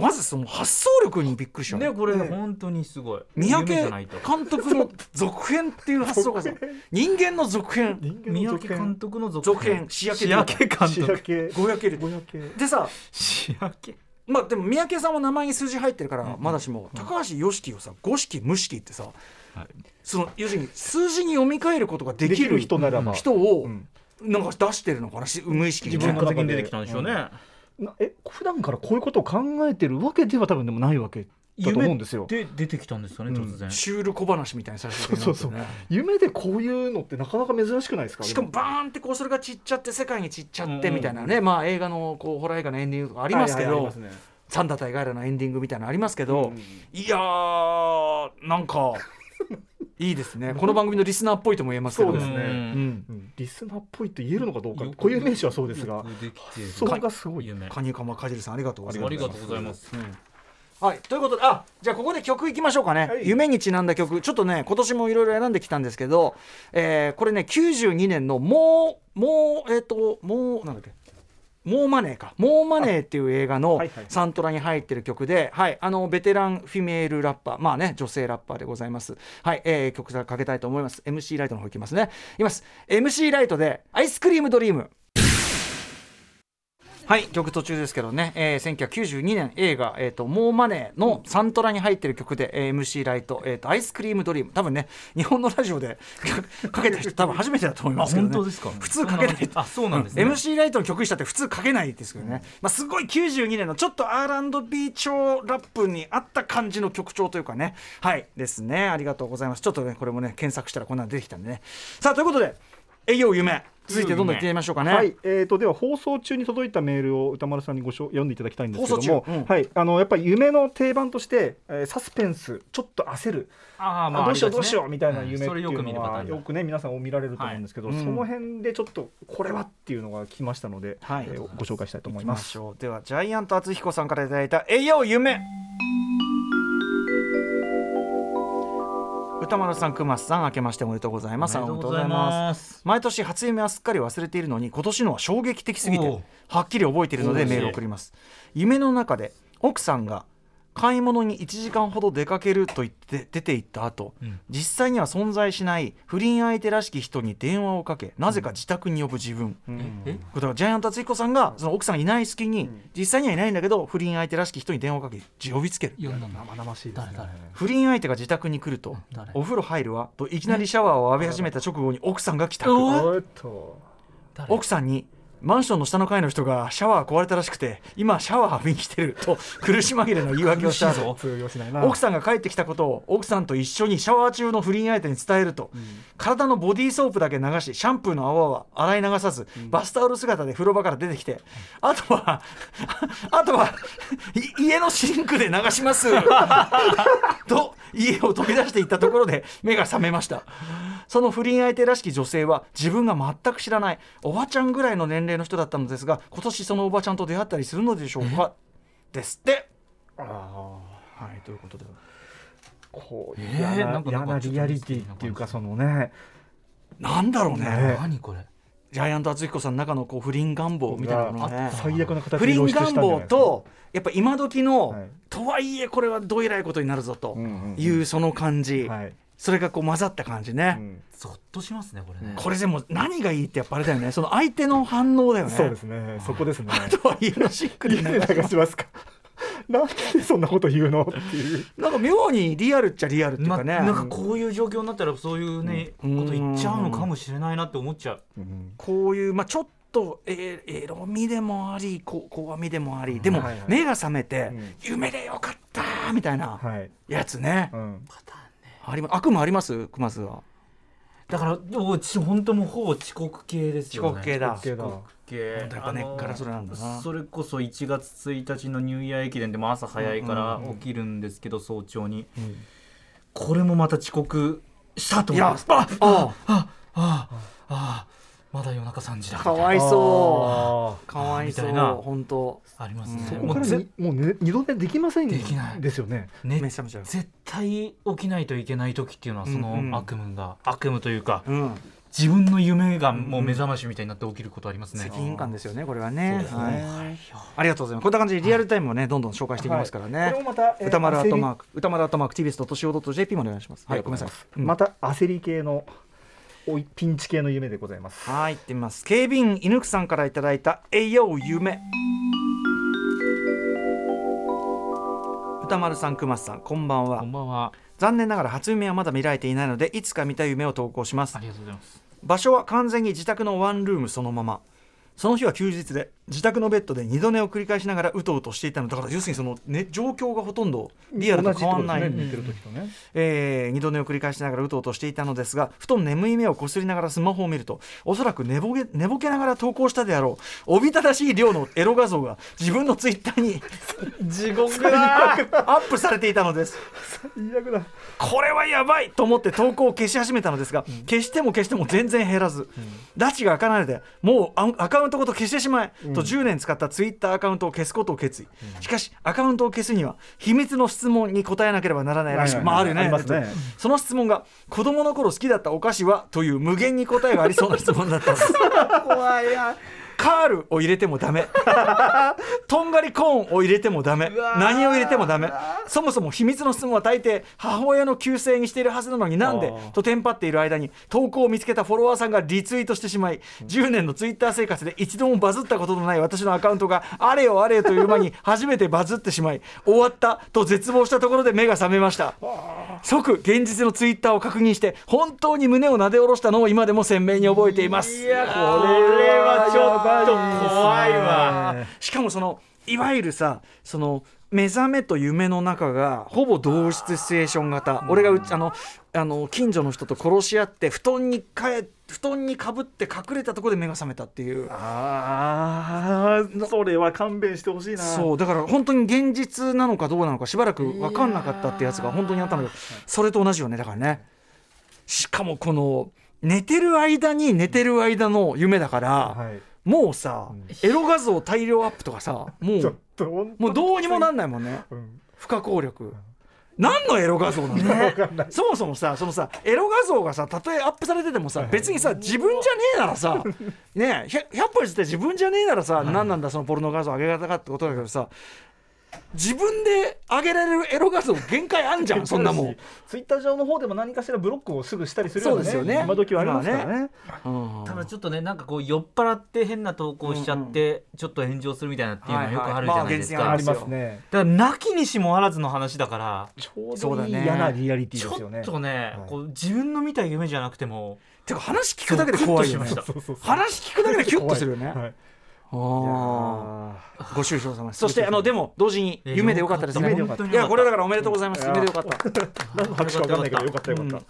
まずその発想力にびっくりした、ねこれね本当にすごい。三宅監督の続編っていう発想がさ *laughs* 人間の続編。三宅監督の続続編。仕焼け仕焼け監仕督五百。でさまあでも三宅さんは名前に数字入ってるからまだしも、高橋良樹をさ五色無色ってさ、その要するに数字に読み替えることがでできる人ならば。人をうん。なんか出してるのかなし無意識に自的に出てきたんでしょうねなえ普段からこういうことを考えてるわけでは多分でもないわけだと思うんですよ。で出てきたんですかねうん。突然。シュール小話みたいに最初そうそうそう。夢でこういうのってなかなか珍しくないですか？しかもバーンってこうそれが散っちゃって世界に散っちゃってうんみたいなね、まあ映画のこうホラー映画のエンディングとかありますけど、サンダー対ガイラのエンディングみたいなのありますけど、うん。いやーなんかいいですね。この番組のリスナーっぽいとも言えますけど。そうですね。リスナーっぽいと言えるのかどうか。よく固有名詞はそうですが。そこがすごい。夢カニカマかじりさんありがとうございます。ありがとうございます。はい、ということであじゃあここで曲いきましょうかね、はい。夢にちなんだ曲。ちょっとね今年もいろいろ選んできたんですけど、えーこれね92年のもうもうえっ、ともうなんだっけ？モーマネーか。モーマネーっていう映画のサントラに入ってる曲で、はい、あのベテランフィメールラッパー。まあね女性ラッパーでございます。はい、えー曲かけたいと思います。MC ライトの方いきますね。いきます。MC ライトでアイスクリームドリームはい曲途中ですけどね、えー、1992年映画「えー、とモーマネー」のサントラに入ってる曲で、えー MC ライト、えーと「アイスクリームドリーム」多分ね日本のラジオで *laughs* かけた人 *laughs* 多分初めてだと思いあますけど、ね、本当ですか？普通かけない。あそうなんですね。MC ライトの曲にしたって普通かけないですけどね、まあ、すごい92年のちょっと R&B 調ラップに合った感じの曲調というかね。はい。ですね。ありがとうございます。ちょっとねこれもね検索したらこんなの出てきたんでね。さあということで「栄養夢」続いてどんどんいってみましょうかね。はい、えー、とでは放送中に届いたメールを歌丸さんにごしょ読んでいただきたいんですけども、うん。はい、あのやっぱり夢の定番として、えーサスペンスちょっと焦る、あああどうしようどうしようみたいな夢っていうのはよくね皆さんを見られると思うんですけど、はい。うんその辺でちょっとこれはっていうのが来ましたので、はい。えーご紹介したいと思いま。ますしょう。ではジャイアント厚彦さんからいただいた「栄養夢」歌丸さん熊須さん明けましておめでとうございます。おめでとうございます。毎年初夢はすっかり忘れているのに今年のは衝撃的すぎてはっきり覚えているのでメールを送ります。夢の中で奥さんが買い物に1時間ほど出かけると言って出て行った後、うん。実際には存在しない不倫相手らしき人に電話をかけなぜか自宅に呼ぶ自分、うん。えだからジャイアント厚彦さんがその奥さんがいない隙に、実際にはいないんだけど不倫相手らしき人に電話をかけ呼びつける生々しいですね。不倫相手が自宅に来ると誰「お風呂入るわ」といきなりシャワーを浴び始めた直後に奥さんが帰宅。おおっと。誰？奥さんにマンションの下の階の人がシャワー壊れたらしくて今シャワー浴びに来てると苦し紛れの言い訳をした後 *laughs* 奥さんが帰ってきたことを奥さんと一緒にシャワー中の不倫相手に伝えると、体のボディーソープだけ流しシャンプーの泡は洗い流さず、バスタオル姿で風呂場から出てきてあとは *laughs* あとはい家のシンクで流します。*laughs* と家を飛び出していったところで目が覚めましたその不倫相手らしき女性は自分が全く知らないおばちゃんぐらいの年齢の人だったのですが今年そのおばちゃんと出会ったりするのでしょうか？ですって。あー。はいということで。こうえー嫌ななリアリティっていうかそのね。なんだろうね。ね何これ？ジャイアント厚彦さんの中のこう不倫願望みたいなものがね最悪な形不倫願望とやっぱ今時の、はい。とはいえこれはどえらいことになるぞというその感じ、はいそれがこう混ざった感じね、うん。ゾッとしますねこれね。これでも何がいいってやっぱあれだよね。その相手の反応だよね。そうですね。そこですね。*laughs* とはいえのしっくり流しますか。*laughs* なんでそんなこと言うの？っていう。なんか妙にリアルっちゃリアルっていうまかね、なんかこういう状況になったらそういうね、うん。こと言っちゃうのかもしれないなって思っちゃう、こういう、まあ、ちょっとエエロみでもありこ怖みでもありでもはいはい目が覚めて、うん。夢でよかったみたいなはい、やつね、うん、ありま悪夢あります？熊津は。だからでもち本当もうほぼ遅刻系ですよね。遅刻系だ。遅刻系やっぱ根っからそれなんだな。それこそ1月1日のニューイヤー駅伝でも朝早いから起きるんですけど早朝に、これもまた遅刻したといや思って。ああああああまだ夜中3時だ。かわいそあうかわいそう。本当。ありますね、うもうぜにもう、ね、二度寝できませんできない。ですよね。ね目覚めちゃう。絶対起きないといけない時っていうのはそのうんうん。悪夢が、悪夢というかうん。自分の夢がもう目覚ましみたいになって起きることありますね、責任感ですよねこれはね。そうですね。はい。ありがとうございます。こんな感じでリアルタイムをねどんどん紹介していきますからね、はい。これもまた、えー歌丸アットマー焦ク歌丸アットマーク TBS.CO.JP までお願いします。りはい。ごめんなさい、うんまた焦り系のピンチ系の夢でございますはい、行ってみます。警備員犬くさんからいただいた栄養夢。歌丸さん、熊さん、こんばんはこん。ばんは残念ながら初夢はまだ見られていないので、いつか見た夢を投稿しますあ。りがとうございます場所は完全に自宅のワンルームそのまま。その日は休日で自宅のベッドで二度寝を繰り返しながらうとうとしていたの。だから要するにその、ね、状況がほとんどリアルと変わらない、えー二度寝を繰り返しながらうとうとしていたのですがふと眠い目をこすりながらスマホを見るとおそらく寝ぼけ寝ぼけながら投稿したであろうおびただしい量のエロ画像が自分のツイッターに *laughs* 地獄アップされていたのです。最悪だ。これはやばいと思って投稿を消し始めたのですが、消しても消しても全然減らず、拉致が開かないのでもうアアカウントごと消してしまえ、と10年使ったツイッターアカウントを消すことを決意、しかしアカウントを消すには秘密の質問に答えなければならないらしく、まああるよねね。その質問が子供の頃好きだったお菓子はという無限に答えがありそうな質問だったんです。*laughs* 怖いやカールを入れてもダメ。とんがりコーンを入れてもダメ。何を入れてもダメ。そもそも秘密の質問は大抵母親の旧姓にしているはずなのになんでとテンパっている間に投稿を見つけたフォロワーさんがリツイートしてしまい10年のツイッター生活で一度もバズったことのない私のアカウントがあれよあれよという間に初めてバズってしまい終わったと絶望したところで目が覚めました。即現実のツイッター。を確認して本当に胸をなで下ろしたのを今でも鮮明に覚えていますいやこれはちょっと怖い。わ。しかもそのいわゆるさその目覚めと夢の中がほぼ同質シチュエーション型。俺がうちあのあの近所の人と殺し合って布団にかえ布団にかぶって隠れたところで目が覚めたっていう。ああそれは勘弁してほしいな。そうだから本当に現実なのかどうなのかしばらく分かんなかったってやつが本当にあったんだけどそれと同じよねだからね。しかもこの寝てる間に寝てる間の夢だから、はいもうさ、エロ画像大量アップとかさ *laughs* もうもうどうにもなんないもんね。うん。不可抗力。何のエロ画像なんだ、わかんない。そもそもさそのさエロ画像がさたとえアップされててもさ別にさ自分じゃねえならさねえ 100, 100歩譲って自分じゃねえならさ、何なんだそのポルノ画像上げ方かってことだけどさ自分で上げられるエロ画像限界あんじゃん *laughs* そんなもん、ツイッター上の方でも何かしらブロックをすぐしたりするようなそうですよね。今時はありますからね。うん。ただちょっとねなんかこう酔っ払って変な投稿しちゃって、ちょっと炎上するみたいなっていうのはよくあるじゃないですか、はいはい。まありますね。だからなきにしもあらずの話だからちょうそうだねどいい嫌なリアリティちょですよね。っとね、はい。こう自分の見た夢じゃなくてもてか話聞くだけで怖い話聞くだけでキュッとするよね、はいご愁傷様です。そしてあのでも同時に夢でよかったですね。夢でよかった。いやこれだからおめでとうございます。夢でよかった。何の拍手か分かんないけどよかった。*laughs* よかった、うん。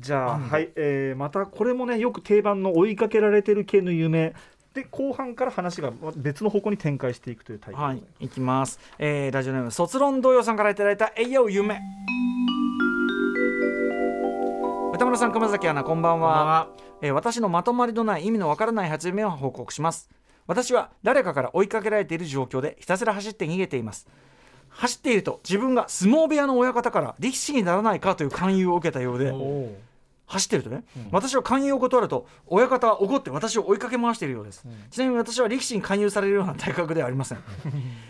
じゃあ、はい、えーまたこれもねよく定番の追いかけられてる系の夢で後半から話が別の方向に展開していくというタイプ。はいいきます、えーラジオネーム卒論同様さんからいただいた「えいよ夢」歌村さん熊崎アナこんばんは。こんばんは。えー私のまとまりのない意味のわからない初夢を報告します私は誰かから追いかけられている状況でひたすら走って逃げています。走っていると自分が相撲部屋の親方から力士にならないかという勧誘を受けたようで。走ってるとね、私は勧誘を断ると親方は怒って私を追いかけ回しているようです、ちなみに私は力士に勧誘されるような体格ではありません。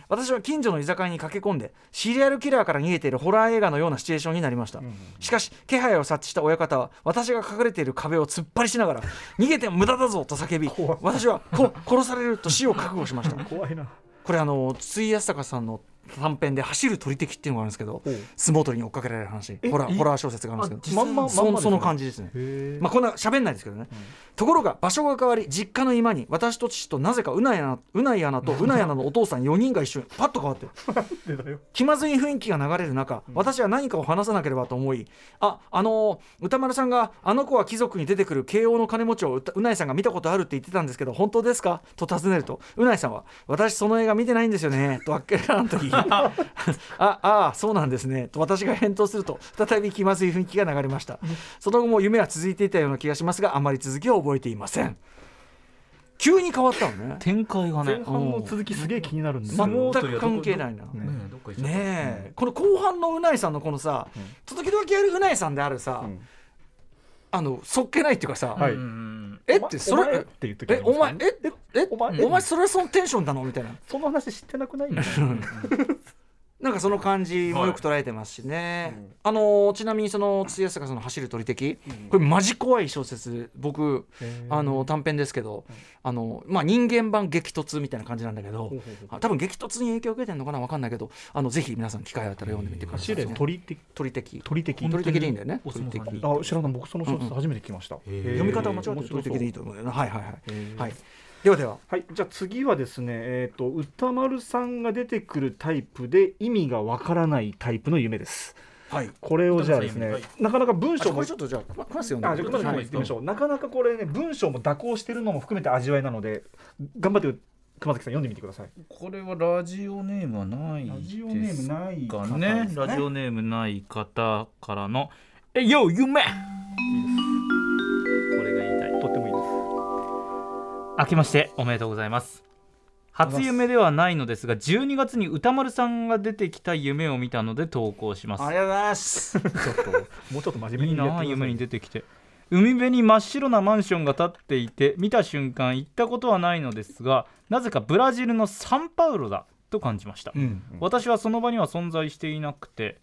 私は近所の居酒屋に駆け込んでシリアルキラーから逃げているホラー映画のようなシチュエーションになりました、しかし気配を察知した親方は私が隠れている壁を突っ張りしながら *laughs* 逃げても無駄だぞと叫び私はこ殺されると死を覚悟しました。*laughs* 怖いな。これあの筒井康隆さんの短編で走る鳥敵っていうのがあるんですけど相撲取りに追っかけられる話。ホラホラー小説があるんですけど。あまんまそその感じですね。へまあこんな喋んないですけどね、ところが場所が変わり実家の今に私と父となぜかうないアナうないアナとうないアナのお父さん4人が一緒にパッと変わって。気まずい雰囲気が流れる中、私は何かを話さなければと思いああのー歌丸さんがあの子は貴族に出てくる慶応の金持ちをうないさんが見たことあるって言ってたんですけど本当ですかと尋ねるとうないさんは私その映画見てないんですよねとあっけらんと言い *laughs* あああそうなんですね。と私が返答すると再び気まずい雰囲気が流れました。その後も夢は続いていたような気がしますがあまり続きは覚えていません。急に変わったのね。展開がね前半の続きすげえ気になるんですけ全どく関係ないな。ねえ。この後半のうないさんのこのさ、時々やるうないさんであるさ、うんあのそっけないっていうかさ、はい。うんえってそれって言う時あえお前ええお前お前それはそのテンションなの？みたいな。その話知ってなくない？みたいななんかその感じもよく捉えてますしね、あのちなみにその筒井康隆さんの走る鳥敵、これマジ怖い小説僕あの短編ですけど、あのまあ、人間版激突みたいな感じなんだけど多分激突に影響を受けてるのかな分かんないけどあのぜひ皆さん機会あったら読んでみてください、走れ鳥的？鳥敵鳥的？鳥的でいいんだよね鳥敵あ知らない僕その小説初めて聞きました、へー読み方は間違って鳥的でいいと思うよなはいはいはい、はい、ではでは。はい、じゃあ次はですね、えー、と歌丸さんが出てくるタイプで意味がわからないタイプの夢です。はい。これをじゃあですね、はい。なかなか文章もあこれちょっとじゃあクラス読んでみましょう、なかなかこれね文章も蛇行してるのも含めて味わいなので頑張って熊崎さん読んでみてください。これはラジオネームはないラジオネームないか方ねですラジオネームない方からの「えよ夢!」こ明けましておめでとうございます。初夢ではないのですが12月に歌丸さんが出てきた夢を見たので投稿します。ありがとうございます。ちょっともうちょっと真面目いいにやってくださいなあ夢に出てきて海辺に真っ白なマンションが建っていて見た瞬間行ったことはないのですがなぜかブラジルのサンパウロだと感じました、うん。私はその場には存在していなくて、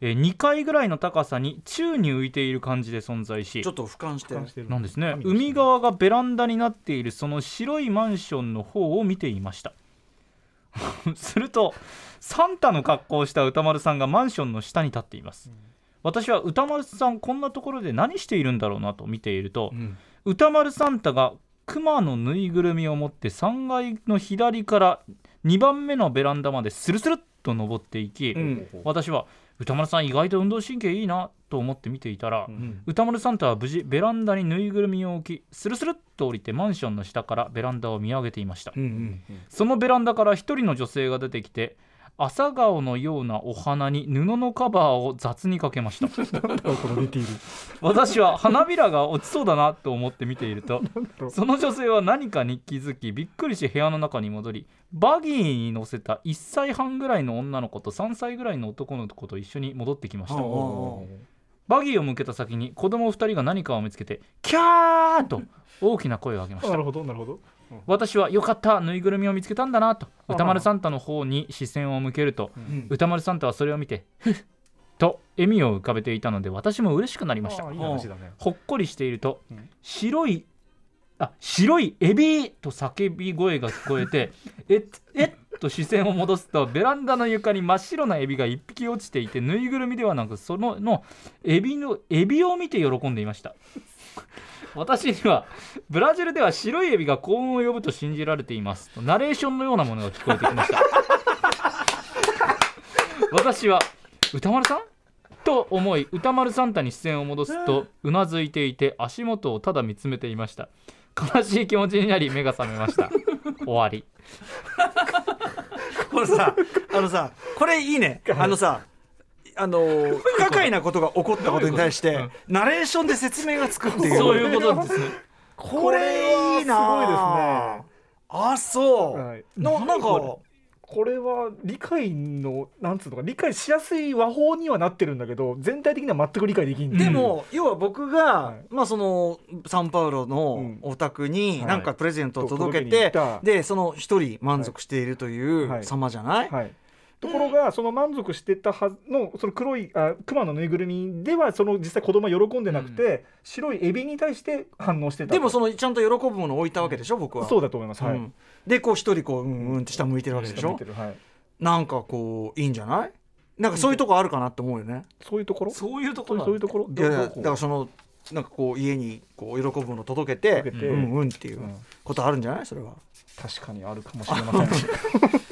えー2階ぐらいの高さに宙に浮いている感じで存在しちょっと俯瞰して。俯瞰してる。なんですね。海側がベランダになっているその白いマンションの方を見ていました。*laughs* するとサンタの格好をした歌丸さんがマンションの下に立っています、私は歌丸さんこんなところで何しているんだろうなと見ていると、うん。歌丸サンタが熊のぬいぐるみを持って3階の左から2番目のベランダまでスルスルっと登っていき、うん。私は歌丸さん意外と運動神経いいなと思って見ていたら、うん。歌丸サンタは無事ベランダにぬいぐるみを置きスルスルっと降りてマンションの下からベランダを見上げていました、うんうん。そのベランダから一人の女性が出てきて朝顔のようなお花に布のカバーを雑にかけました。私は花びらが落ちそうだなと思って見ているとルその女性は何かに気づきびっくりして部屋の中に戻りバギーに乗せた1歳半ぐらいの女の子と3歳ぐらいの男の子と一緒に戻ってきました。バギーを向けた先に子供2人が何かを見つけてキャーと大きな声を上げました。なるほどなるほど私はよかったぬいぐるみを見つけたんだなと。歌丸サンタの方に視線を向けるとうん。歌丸サンタはそれを見てふっと笑みを浮かべていたので私も嬉しくなりました。ほっこりしていると、うん。白いあ白いエビと叫び声が聞こえて *laughs* えっえっと視線を戻すとベランダの床に真っ白なエビが1匹落ちていてぬいぐるみではなくそののエビのエビを見て喜んでいました私にはブラジルでは白いエビが幸運を呼ぶと信じられています。とナレーションのようなものが聞こえてきました。*laughs* 私は歌丸さん？と思い歌丸サンタに視線を戻すとうなずいていて足元をただ見つめていました。悲しい気持ちになり目が覚めました。終わり。これさあのさこれいいね。あのさあの不可解なことが起こったことに対してナレーションで説明がつくっていう。そういうことですね。これいいなすごいですね。あそう、はい。ななんかここれは理解のなんつうのか理解しやすい和法にはなってるんだけど全体的には全く理解できん。でも、要は僕が、はい。まあそのサンパウロうのん。お宅にはい。なんかプレゼントを届けて、った。でその一人満足しているというはい。様じゃない、はい、ところが、その満足してたはずのその黒いあ熊のぬいぐるみではその実際子供は喜んでなくて、白いエビに対して反応してたでもそのちゃんと喜ぶものを置いたわけでしょ僕は。そうだと思います、はい。うん。でこう一人こううんうんって下向いてるわけでしょ。はい、なんかこういいんじゃない？なんかそういうとこあるかなって思うよね。そういうところ？そういうところそういうところ？いやだからそのなんかこう家にこう喜ぶものを届けて届けて。うんうんっていううん。ことあるんじゃない？それは。確かにあるかもしれません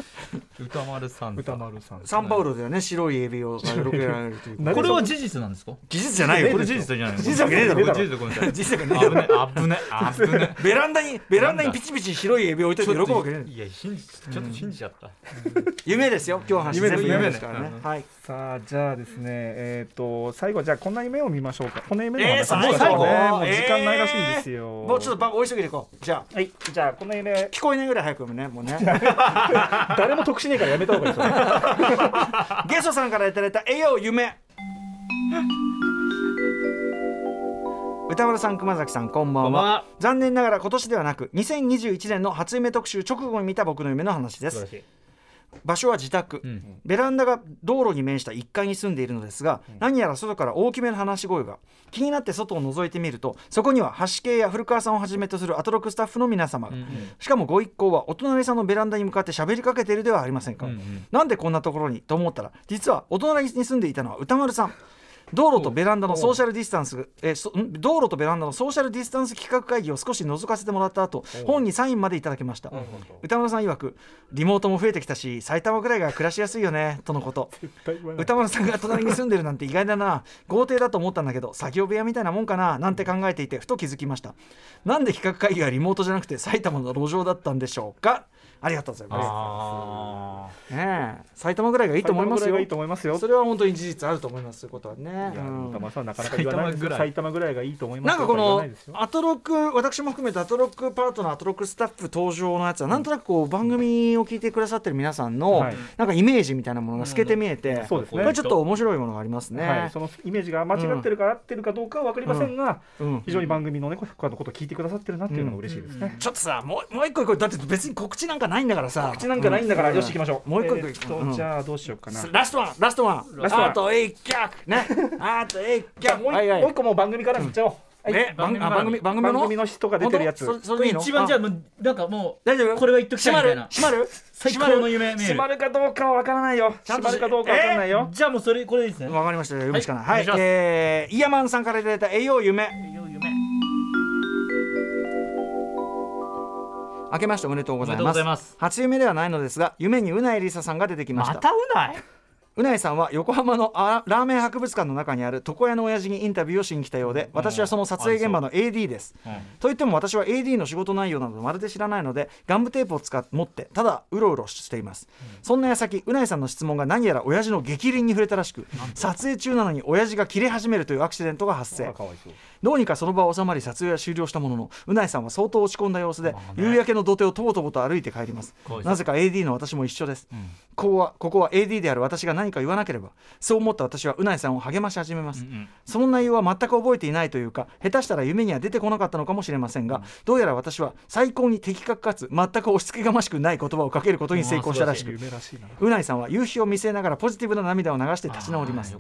歌丸さん歌丸さん。サンパウロではね。白いエビを喜べられるという何これは事実なんですか？事実じゃないよ。これ事実じゃないの？事実ねえだろ。事実ごめんなさい事実わけねえだろ。危ね危ね危ねベランダにベランダにピチピチ白いエビ置いといて喜ぶわけねえい。や信じちょっと信じちゃった。夢ですよ。今日の話夢です。全部夢ですからね。はいさあじゃあですねえっ、と最後じゃあこんな夢を見ましょうか。こんな夢のえー話しましょう最後？ねもう時間ないらしいんですよ、もうちょっと番号追いすぎていこう。じゃあ。はい。じゃあこんな夢。聞こえないぐらい早く読むねもうね。*laughs* 誰も得しねえからやめた方がいいですよ *laughs* ゲストさんからいただいた「えよ夢」歌丸さん熊崎さんこんばんは。こんばんは。残念ながら今年ではなく2021年の初夢特集直後に見た僕の夢の話です場所は自宅、うん。ベランダが道路に面した1階に住んでいるのですが、何やら外から大きめの話し声が気になって外を覗いてみるとそこには橋系や古川さんをはじめとするアトロクスタッフの皆様が、うん。しかもご一行はお隣さんのベランダに向かって喋りかけているではありませんか、うんうん。なんでこんなところに？と思ったら実はお隣に住んでいたのは歌丸さん道路とベランダのソーシャルディスタンスえ道路とベランダのソーシャルディスタンス企画会議を少し覗かせてもらった後本にサインまでいただきました。歌丸さん曰くリモートも増えてきたし埼玉ぐらいが暮らしやすいよねとのこと。歌丸さんが隣に住んでるなんて意外だな。豪邸だと思ったんだけど作業部屋みたいなもんかななんて考えていてふと気づきました。なんで企画会議がリモートじゃなくて埼玉の路上だったんでしょうか？ありがとうございます。あねえ。埼玉ぐらいがいいと思いますよ。埼玉ぐらいがいいと思いますよ。それは本当に事実あると思いますことはね。うん。歌丸さんなかなか言わない埼埼玉ぐらいがいいと思いますなんかこのアトロック私も含めてアトロックパートナーアトロックスタッフ登場のやつはなんとなくこう番組を聞いてくださってる皆さんのはい。なんかイメージみたいなものが透けて見えてこれちょっと面白いものがありますはい、ねそのイメージが間違ってるか合ってるかどうかは分かりませんが、うん。非常に番組のねこのことを聞いてくださってるなっていうのが嬉しいですね。ちょっとさもうもう一個一個だって別に告知なんかないんだからさ。口なんかないんだから、うん。よし行きましょう。もう一個えーっとうん。じゃあどうしようかな。ラストワン。ラストワン。ラストワン。あと一脚ね。*laughs* あと一じゃあもう一脚はいはい。もう一個もう番組から見ちゃおう。はい。え番組番組の？番組の人が出てるやつ。それ一番じゃあもうなんかもう大丈夫？これは言っときたいみたいな。閉まる？最閉まる？高の夢閉まる？かどうかは分からないよ。閉まるかどうか分からないよ。じゃあもうそれこれでいいですね。わかりました。読むしかないはいはい。えーイヤマンさんからいただいた栄養夢明けましておめでとうございます。初夢ではないのですが夢にうないりささんが出てきました。またうない？うないさんは横浜のあラーメン博物館の中にある床屋の親父にインタビューをしに来たようで私はその撮影現場の AD です。といっても私は AD の仕事内容などまるで知らないのでガムテープを使って持ってただうろうろしています、そんな矢先うないさんの質問が何やら親父の激鱗に触れたらしく撮影中なのに親父が切れ始めるというアクシデントが発生。どうにかその場は収まり撮影は終了したもののうないさんは相当落ち込んだ様子で、夕焼けの土手をとぼとぼと歩いて帰ります。なぜか AD の私も一緒です、ここはここは AD である私が何か言わなければそう思った私はうないさんを励まし始めます、その内容は全く覚えていないというか下手したら夢には出てこなかったのかもしれませんが、どうやら私は最高に的確かつ全く押し付けがましくない言葉をかけることに成功したらしく。うな。いさんは夕日を見据えながらポジティブな涙を流して立ち直ります。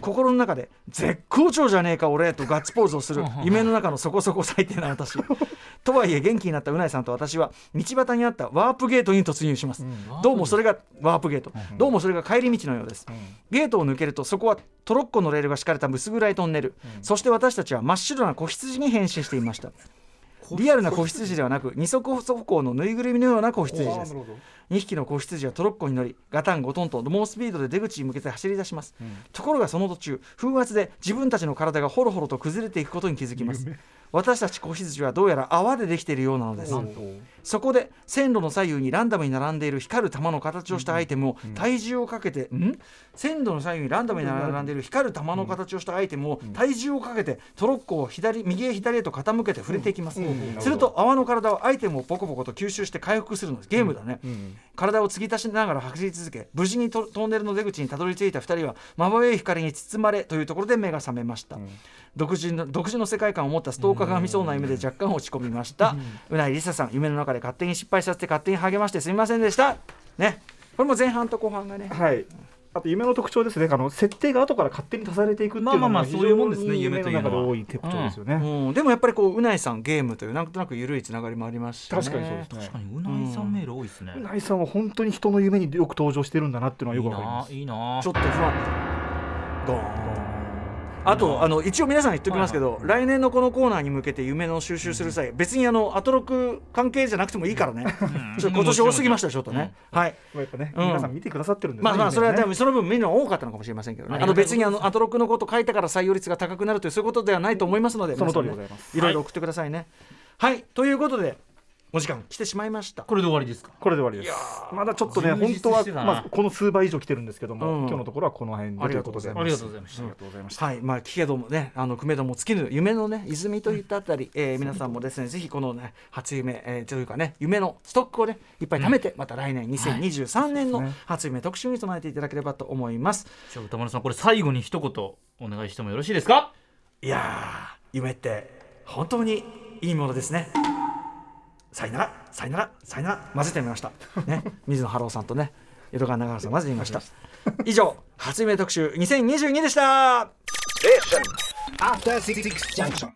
心の中で絶好調じゃねえか俺とガッツポーズをする夢の中のそこそこ最低な私。*laughs* とはいえ元気になったうないさんと私は道端にあったワープゲートに突入します、どうもそれがワープゲート、どうもそれが帰り道のようです、ゲートを抜けるとそこはトロッコのレールが敷かれた薄暗いトンネル、そして私たちは真っ白な子羊に変身していました。リアルな子羊ではなく二足歩行のぬいぐるみのような子羊です2匹の子羊はトロッコに乗りガタンゴトンと猛スピードで出口に向けて走り出します、ところがその途中風圧で自分たちの体がホロホロと崩れていくことに気づきます。私たち子羊はどうやら泡でできているようなのです。そこで線路の左右にランダムに並んでいる光る玉の形をしたアイテムを体重をかけて、ん。線路の左右にランダムに並んでいる光る玉の形をしたアイテムを体重をかけてトロッコを左右へ左へと傾けて触れていきます、すると泡の体はアイテムをポコポコと吸収して回復するのですゲームだね、体を継ぎ足しながら走り続け無事にトトンネルの出口にたどり着いた2人はまばゆい光に包まれというところで目が覚めました、独自の独自の世界観を持ったストーカーが見そうな夢で若干落ち込みました、うないりささん夢の中で勝手に失敗させて勝手に励ましてすみませんでした。ね。これも前半と後半がね。はい。あと夢の特徴ですね。あの設定が後から勝手に足されていくっていうのまあまあまあそういうもんですね夢というのは多い特徴ですよね。うん、でもやっぱりこううないさんゲームというなんとなく緩いつながりもありますし、ね、確かにそうですね確。かにうないさんメール多いですね、うないさんは本当に人の夢によく登場してるんだなっていうのはいよくわかります。いいなちょっと不安ゴーンあとあの一応皆さん言っておきますけど、来年のこのコーナーに向けて夢の収集する際、別にあのアトロク関係じゃなくてもいいからね、ちょっと今年多すぎましたよちょっとね、はい。まあやっぱね、うん。皆さん見てくださってるんですねまあまあそれは多分その分見るのは多かったのかもしれませんけどね、はい。あの別にあのアトロクのこと書いたから採用率が高くなるというそういうことではないと思いますので、その通りでございます。い。ろいろ送ってくださいね。はい、ということでお時間来てしまいました。これで終わりですか？これで終わりです。まだちょっとね、本当はまあこの数倍以上来てるんですけども、うん今日のところはこの辺でありということで。がとうございますありがとうございましたありがとうございました。はい、まあ聞けどもね、あの組めども尽きぬ夢のね泉といったあたり、えー皆さんもですねぜひこのね初夢、えーというかね夢のストックをねいっぱい貯めて、また来年2023年の初夢特集に備えていただければと思います。じゃあ歌丸さんこれ最後に一言お願いしてもよろしいですか？いやー夢って本当にいいものですね。さよならさよならさよなら混ぜてみました。ね *laughs* 水野晴郎さんとね江戸川長原さん混ぜてみました。*laughs* 以上初夢特集2022でした。After Six Junction.